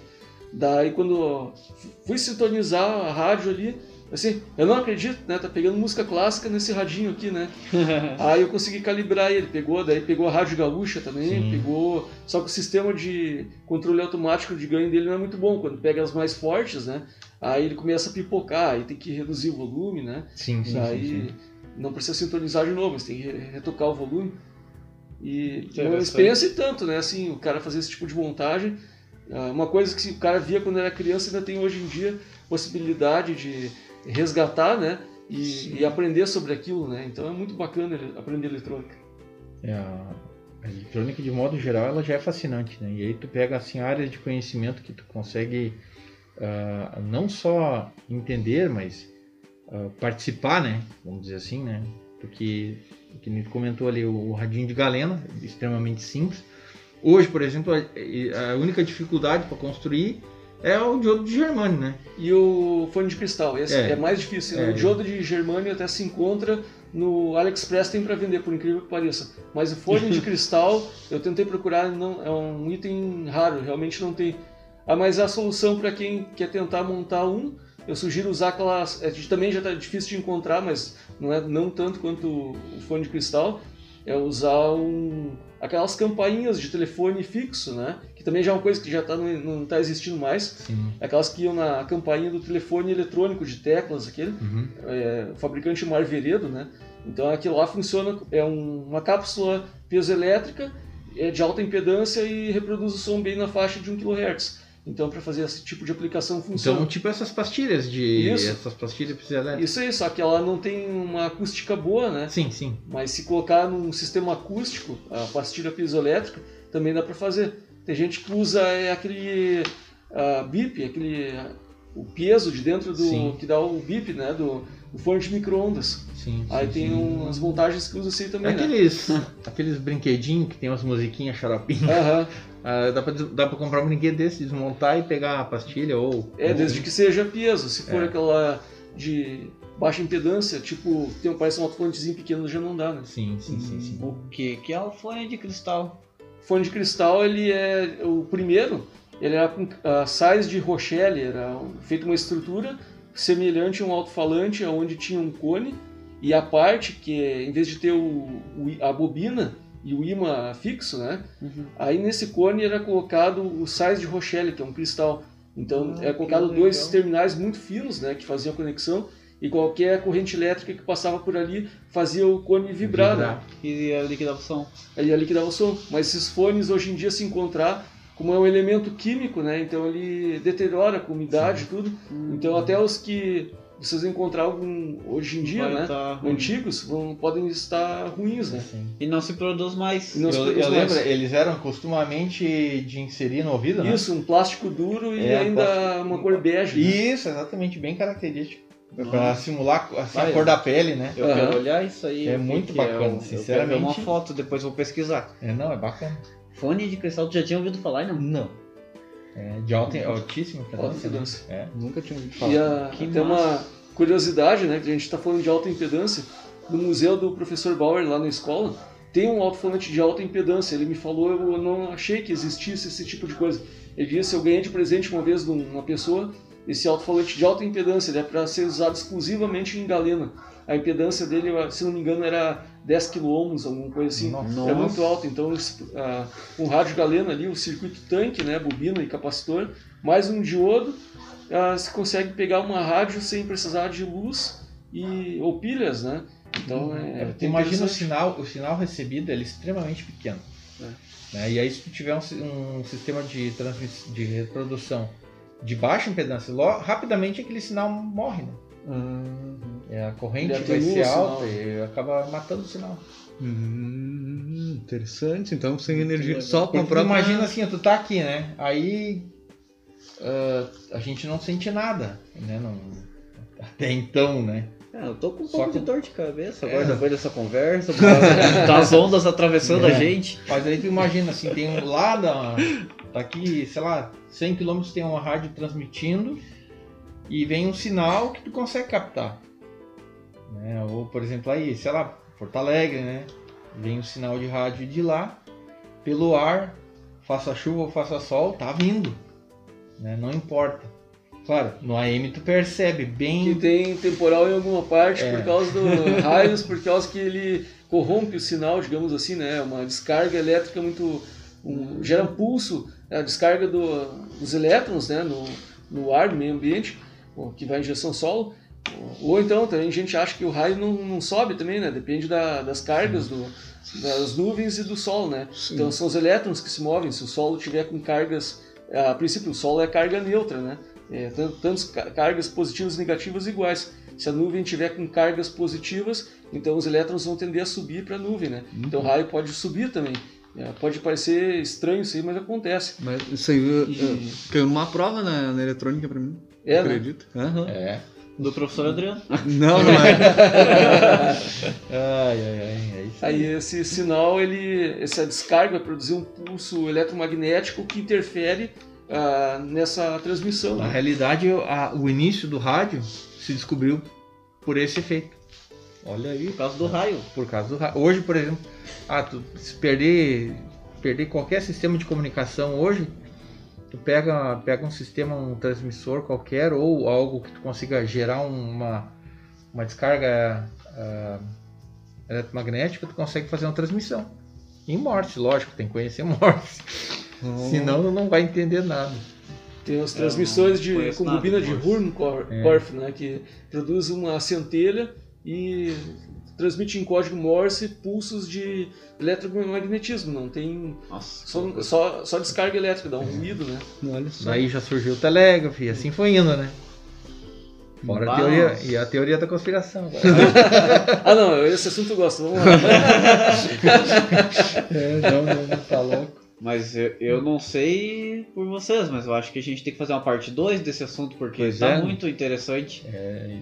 Daí quando fui sintonizar a rádio ali, assim, eu não acredito, né? Tá pegando música clássica nesse radinho aqui, né? (laughs) Aí eu consegui calibrar ele, pegou, daí pegou a rádio gaúcha também, Sim. pegou. Só que o sistema de controle automático de ganho dele não é muito bom. Quando pega as mais fortes, né? Aí ele começa a pipocar, aí tem que reduzir o volume, né? Sim, sim, Daí sim, sim. não precisa sintonizar de novo, você tem que re- retocar o volume. E Interessante. uma experiência e tanto, né? Assim, o cara fazer esse tipo de montagem. Ah, Uma coisa que o cara via quando era criança ainda tem hoje em dia possibilidade de resgatar, né? E, e aprender sobre aquilo, né? Então é muito bacana aprender eletrônica. É, a eletrônica, de modo geral, ela já é fascinante, né? E aí tu pega, assim, áreas de conhecimento que tu consegue ah, não só entender, mas ah, participar, né? Vamos dizer assim, né? Porque, que nem comentou ali, o, o radinho de galena, extremamente simples. Hoje, por exemplo, a, a única dificuldade para construir é o diodo de germânio, né? E o fone de cristal, esse É. é, mais difícil. É. O diodo de germânio até se encontra no AliExpress, tem para vender, por incrível que pareça. Mas o fone de (laughs) cristal, eu tentei procurar, não é um item raro, realmente não tem. Ah, mas a solução para quem quer tentar montar um, eu sugiro usar aquelas. É, também já está difícil de encontrar, mas não é não tanto quanto o fone de cristal. É usar um, aquelas campainhas de telefone fixo, né? Que também já é uma coisa que já tá, não, não tá existindo mais. Sim. Aquelas que iam na campainha do telefone eletrônico de teclas, aquele, Uhum. é, o fabricante Marveredo, né? Então aquilo lá funciona, é um- uma cápsula piezoelétrica é de alta impedância e reproduz o som bem na faixa de 1 kHz. Então para fazer esse tipo de aplicação funciona. Então, tipo essas pastilhas de. Isso. Essas pastilhas piezoelétricas. Isso aí, só que ela não tem uma acústica boa, né? Sim, sim. Mas se colocar num sistema acústico, a pastilha piezoelétrica, também dá para fazer. Tem gente que usa é, aquele ah, bip, aquele o peso de dentro do Sim. que dá o bip, né, do, do forno de micro-ondas. sim, Aí sim, tem sim. umas montagens que usa assim também, né? Aqueles, aqueles brinquedinhos que tem umas musiquinhas xaropinhas. Aham. (laughs) Ah, dá, pra, dá pra comprar um brinquedo desse, desmontar e pegar a pastilha ou. É, desde que seja peso. Se for É. aquela de baixa impedância, tipo, tem um, parece um alto-falantezinho pequeno, já não dá, né? Sim, sim, sim, sim. O que que é o fone de cristal? fone de cristal ele é o primeiro ele era com a size de Rochelle era feita uma estrutura semelhante a um alto-falante onde tinha um cone e a parte que é, em vez de ter o, o a bobina e o imã fixo né Uhum. aí nesse cone era colocado o size de Rochelle que é um cristal então Ah, é colocado dois legal. terminais muito finos né que faziam a conexão e qualquer corrente elétrica que passava por ali fazia o cone vibrar, né? E a liquidação. Aí ali que dava o som. Mas esses fones hoje em dia se encontrar, como é um elemento químico, né? Então ele deteriora com umidade e tudo. Então até os que vocês encontrar algum hoje em dia, Vai né? tá. Antigos, vão, podem estar ruins, né? Sim. E não se produz mais. E não se Eu, produz eu mais. lembro, eles eram costumamente de inserir no ouvido, né? Isso, um plástico duro e É, ainda plástico- uma cor bege. né? Isso, exatamente, bem característico. Pra simular assim, a cor da pele, né? Eu Aham. quero olhar isso aí. É muito bacana, Eu- Eu sinceramente. quero ver uma foto, depois vou pesquisar. É, não, é bacana. Fone de cristal, tu já tinha ouvido falar, não? Não, É de alta, altíssima Alta impedância, né? É. nunca tinha ouvido falar. E a, Que tem uma curiosidade, né? Que a gente está falando de alta impedância. No museu do professor Bauer, lá na escola, tem um alto-falante de alta impedância. Ele me falou, eu não achei que existisse esse tipo de coisa. Ele disse, eu ganhei de presente uma vez de uma pessoa esse alto-falante de alta impedância, ele é para ser usado exclusivamente em galena. A impedância dele, se não me engano, era 10 km, alguma coisa assim. Nossa. É muito alto. Então, esse, ah, um rádio galena ali, o circuito tanque, né, bobina e capacitor, mais um diodo, ah, se consegue pegar uma rádio sem precisar de luz e, ou pilhas, né? Então, é, É, tu imagina o sinal, o sinal recebido ele é extremamente pequeno. Né? E aí se tu tiver um, um sistema de, de reprodução de baixa impedância, lo- rapidamente aquele sinal morre, né? É, a corrente Ele vai ser alta e acaba matando o sinal. Hum, interessante. Então, sem energia, só com a tu própria... imagina assim, tu tá aqui, né? Aí ah, a gente não sente nada, né? Não, até então, né? É, eu tô com um Só pouco que- de dor de cabeça É. agora depois dessa conversa, (laughs) das ondas atravessando a É. gente. Mas aí tu imagina assim, tem um lá da, daqui, sei lá, 100 km tem uma rádio transmitindo e vem um sinal que tu consegue captar. Né? Ou, por exemplo, aí, sei lá, Porto Alegre, né? Vem um sinal de rádio de lá, pelo ar, faça chuva ou faça sol, tá vindo. Né? Não importa. Claro, no AM tu percebe que bem. tem temporal em alguma parte É. por causa do (laughs) raios, por causa que ele corrompe o sinal, digamos assim, né? Uma descarga elétrica muito um- gera um pulso, a descarga do- dos elétrons, né? No, no ar, no meio ambiente, que vai em direção ao solo. Ou então também a gente acha que o raio não, não sobe também, né? Depende da- das cargas do, das nuvens e do sol, né? Então são os elétrons que se movem. Se o solo tiver com cargas, a princípio o solo é carga neutra, né? É, tan- tantas ca- cargas positivas e negativas iguais. Se a nuvem tiver com cargas positivas, então os elétrons vão tender a subir para a nuvem, né? Então o raio pode subir também. É, pode parecer estranho isso aí, mas acontece. Mas isso aí E- uh, caiu numa prova na, na eletrônica pra mim. É, né? acredito. Aham. É. Do professor Adriano. (laughs) Não, não é. (laughs) Ai, ai, ai. É isso Aí esse sinal, ele, essa descarga vai produzir um pulso eletromagnético que interfere ah, nessa transmissão. Na né? realidade, a- o início do rádio se descobriu por esse efeito. Olha aí, Por causa do raio. por causa do rádio. Hoje, por exemplo, ah, tu, se perder, perder qualquer sistema de comunicação hoje, tu pega, pega um sistema, um transmissor qualquer ou algo que tu consiga gerar um- uma, uma descarga ah, eletromagnética, tu consegue fazer uma transmissão. Em Morse, lógico, tem que conhecer (laughs) Morse. Senão tu não vai entender nada. Tem as Eu transmissões não de, conheço com nada bobina de. Hurmkorf, né, que produz uma centelha e transmite em código Morse pulsos de eletromagnetismo. Não tem Nossa. só, só, só descarga elétrica, dá um ruído, né? Olha só. Daí já surgiu o telégrafo e assim foi indo, né? Fora a teoria, e a teoria da conspiração. (laughs) Ah, não, esse assunto eu gosto. Vamos lá. (laughs) é, não, não, tá louco. Mas eu, eu não sei por vocês, mas eu acho que a gente tem que fazer uma parte 2 desse assunto, porque Pois tá é. muito interessante.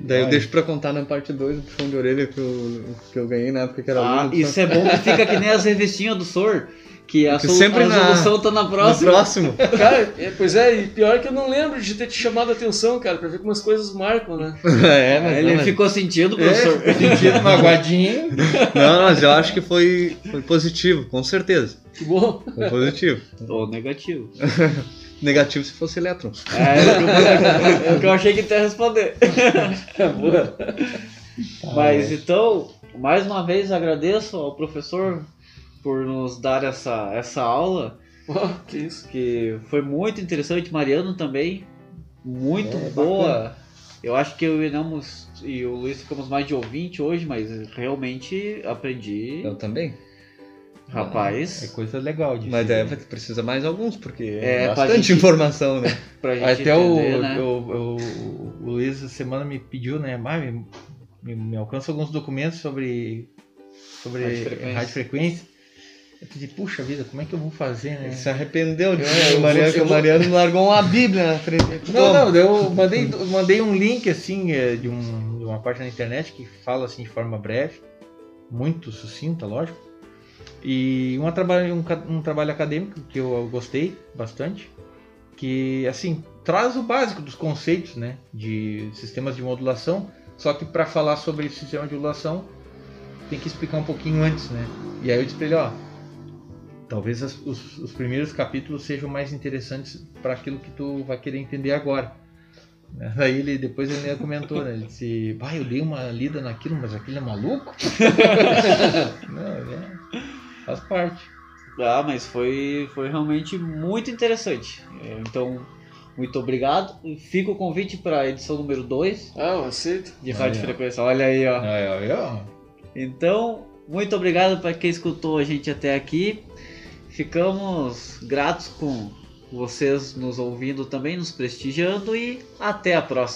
Daí eu deixo pra contar na parte 2 do puxão de orelha que eu, que eu ganhei na época que era Ah, aluno. isso é bom que fica que nem as revistinhas do SOR, que a, solu- sempre a na- solução tá na No próxima. próximo. (laughs) Cara, é, pois é, e pior que eu não lembro de ter te chamado a atenção, cara, pra ver como as coisas marcam, né? (laughs) é, mas Ele não, mas- ficou sentindo, professor. É, sentido magoadinho. (laughs) não, mas eu acho que foi, foi positivo, com certeza. Que bom. Foi positivo. Ou negativo. Negativo se fosse elétron. É, é o que eu- é o que eu achei que tu ia responder. Boa. Mas então, mais uma vez agradeço ao professor por nos dar essa, essa aula, Ó, que isso. que foi muito interessante. Mariano também, muito É, boa. Eu acho que eu e, não, e o Luiz ficamos mais de ouvinte hoje, mas realmente aprendi. Eu também. Rapaz, É coisa legal disso. Mas é, precisa mais alguns, porque É, é pra bastante gente- informação, né? (laughs) pra gente Até o, entender, né? o, o, o Luiz essa semana me pediu, né? "Mas me, me, me alcança alguns documentos sobre, sobre Rádio frequência. Eu pensei, puxa vida, como é que eu vou fazer, né? Ele se arrependeu de É, o Mariano, vou- o vou- Mariano largou uma bíblia na frente. Não, Toma. não, eu mandei, mandei um link assim é, de, um, de uma página na internet que fala assim de forma breve, muito sucinta, lógico. E uma trabalho, um, um trabalho acadêmico que eu gostei bastante, que assim traz o básico dos conceitos, né, de sistemas de modulação, só que para falar sobre esse sistema de modulação tem que explicar um pouquinho antes, né? E aí eu disse pra ele, ó, talvez as- os, os primeiros capítulos sejam mais interessantes para aquilo que tu vai querer entender agora. (laughs) Aí ele, depois ele comentou, né? Ele disse, vai, eu dei uma lida naquilo, mas aquilo é maluco? (laughs) Não, é, faz parte. Ah, mas foi, foi realmente muito interessante. É, Então, muito obrigado. Fica o convite para a edição número 2 Ah, eu aceito. de Aí, Rádio ó. Frequência. Olha aí, ó. Aí, ó, aí, ó. Então, muito obrigado para quem escutou a gente até aqui. Ficamos gratos com vocês nos ouvindo também, nos prestigiando e até a próxima.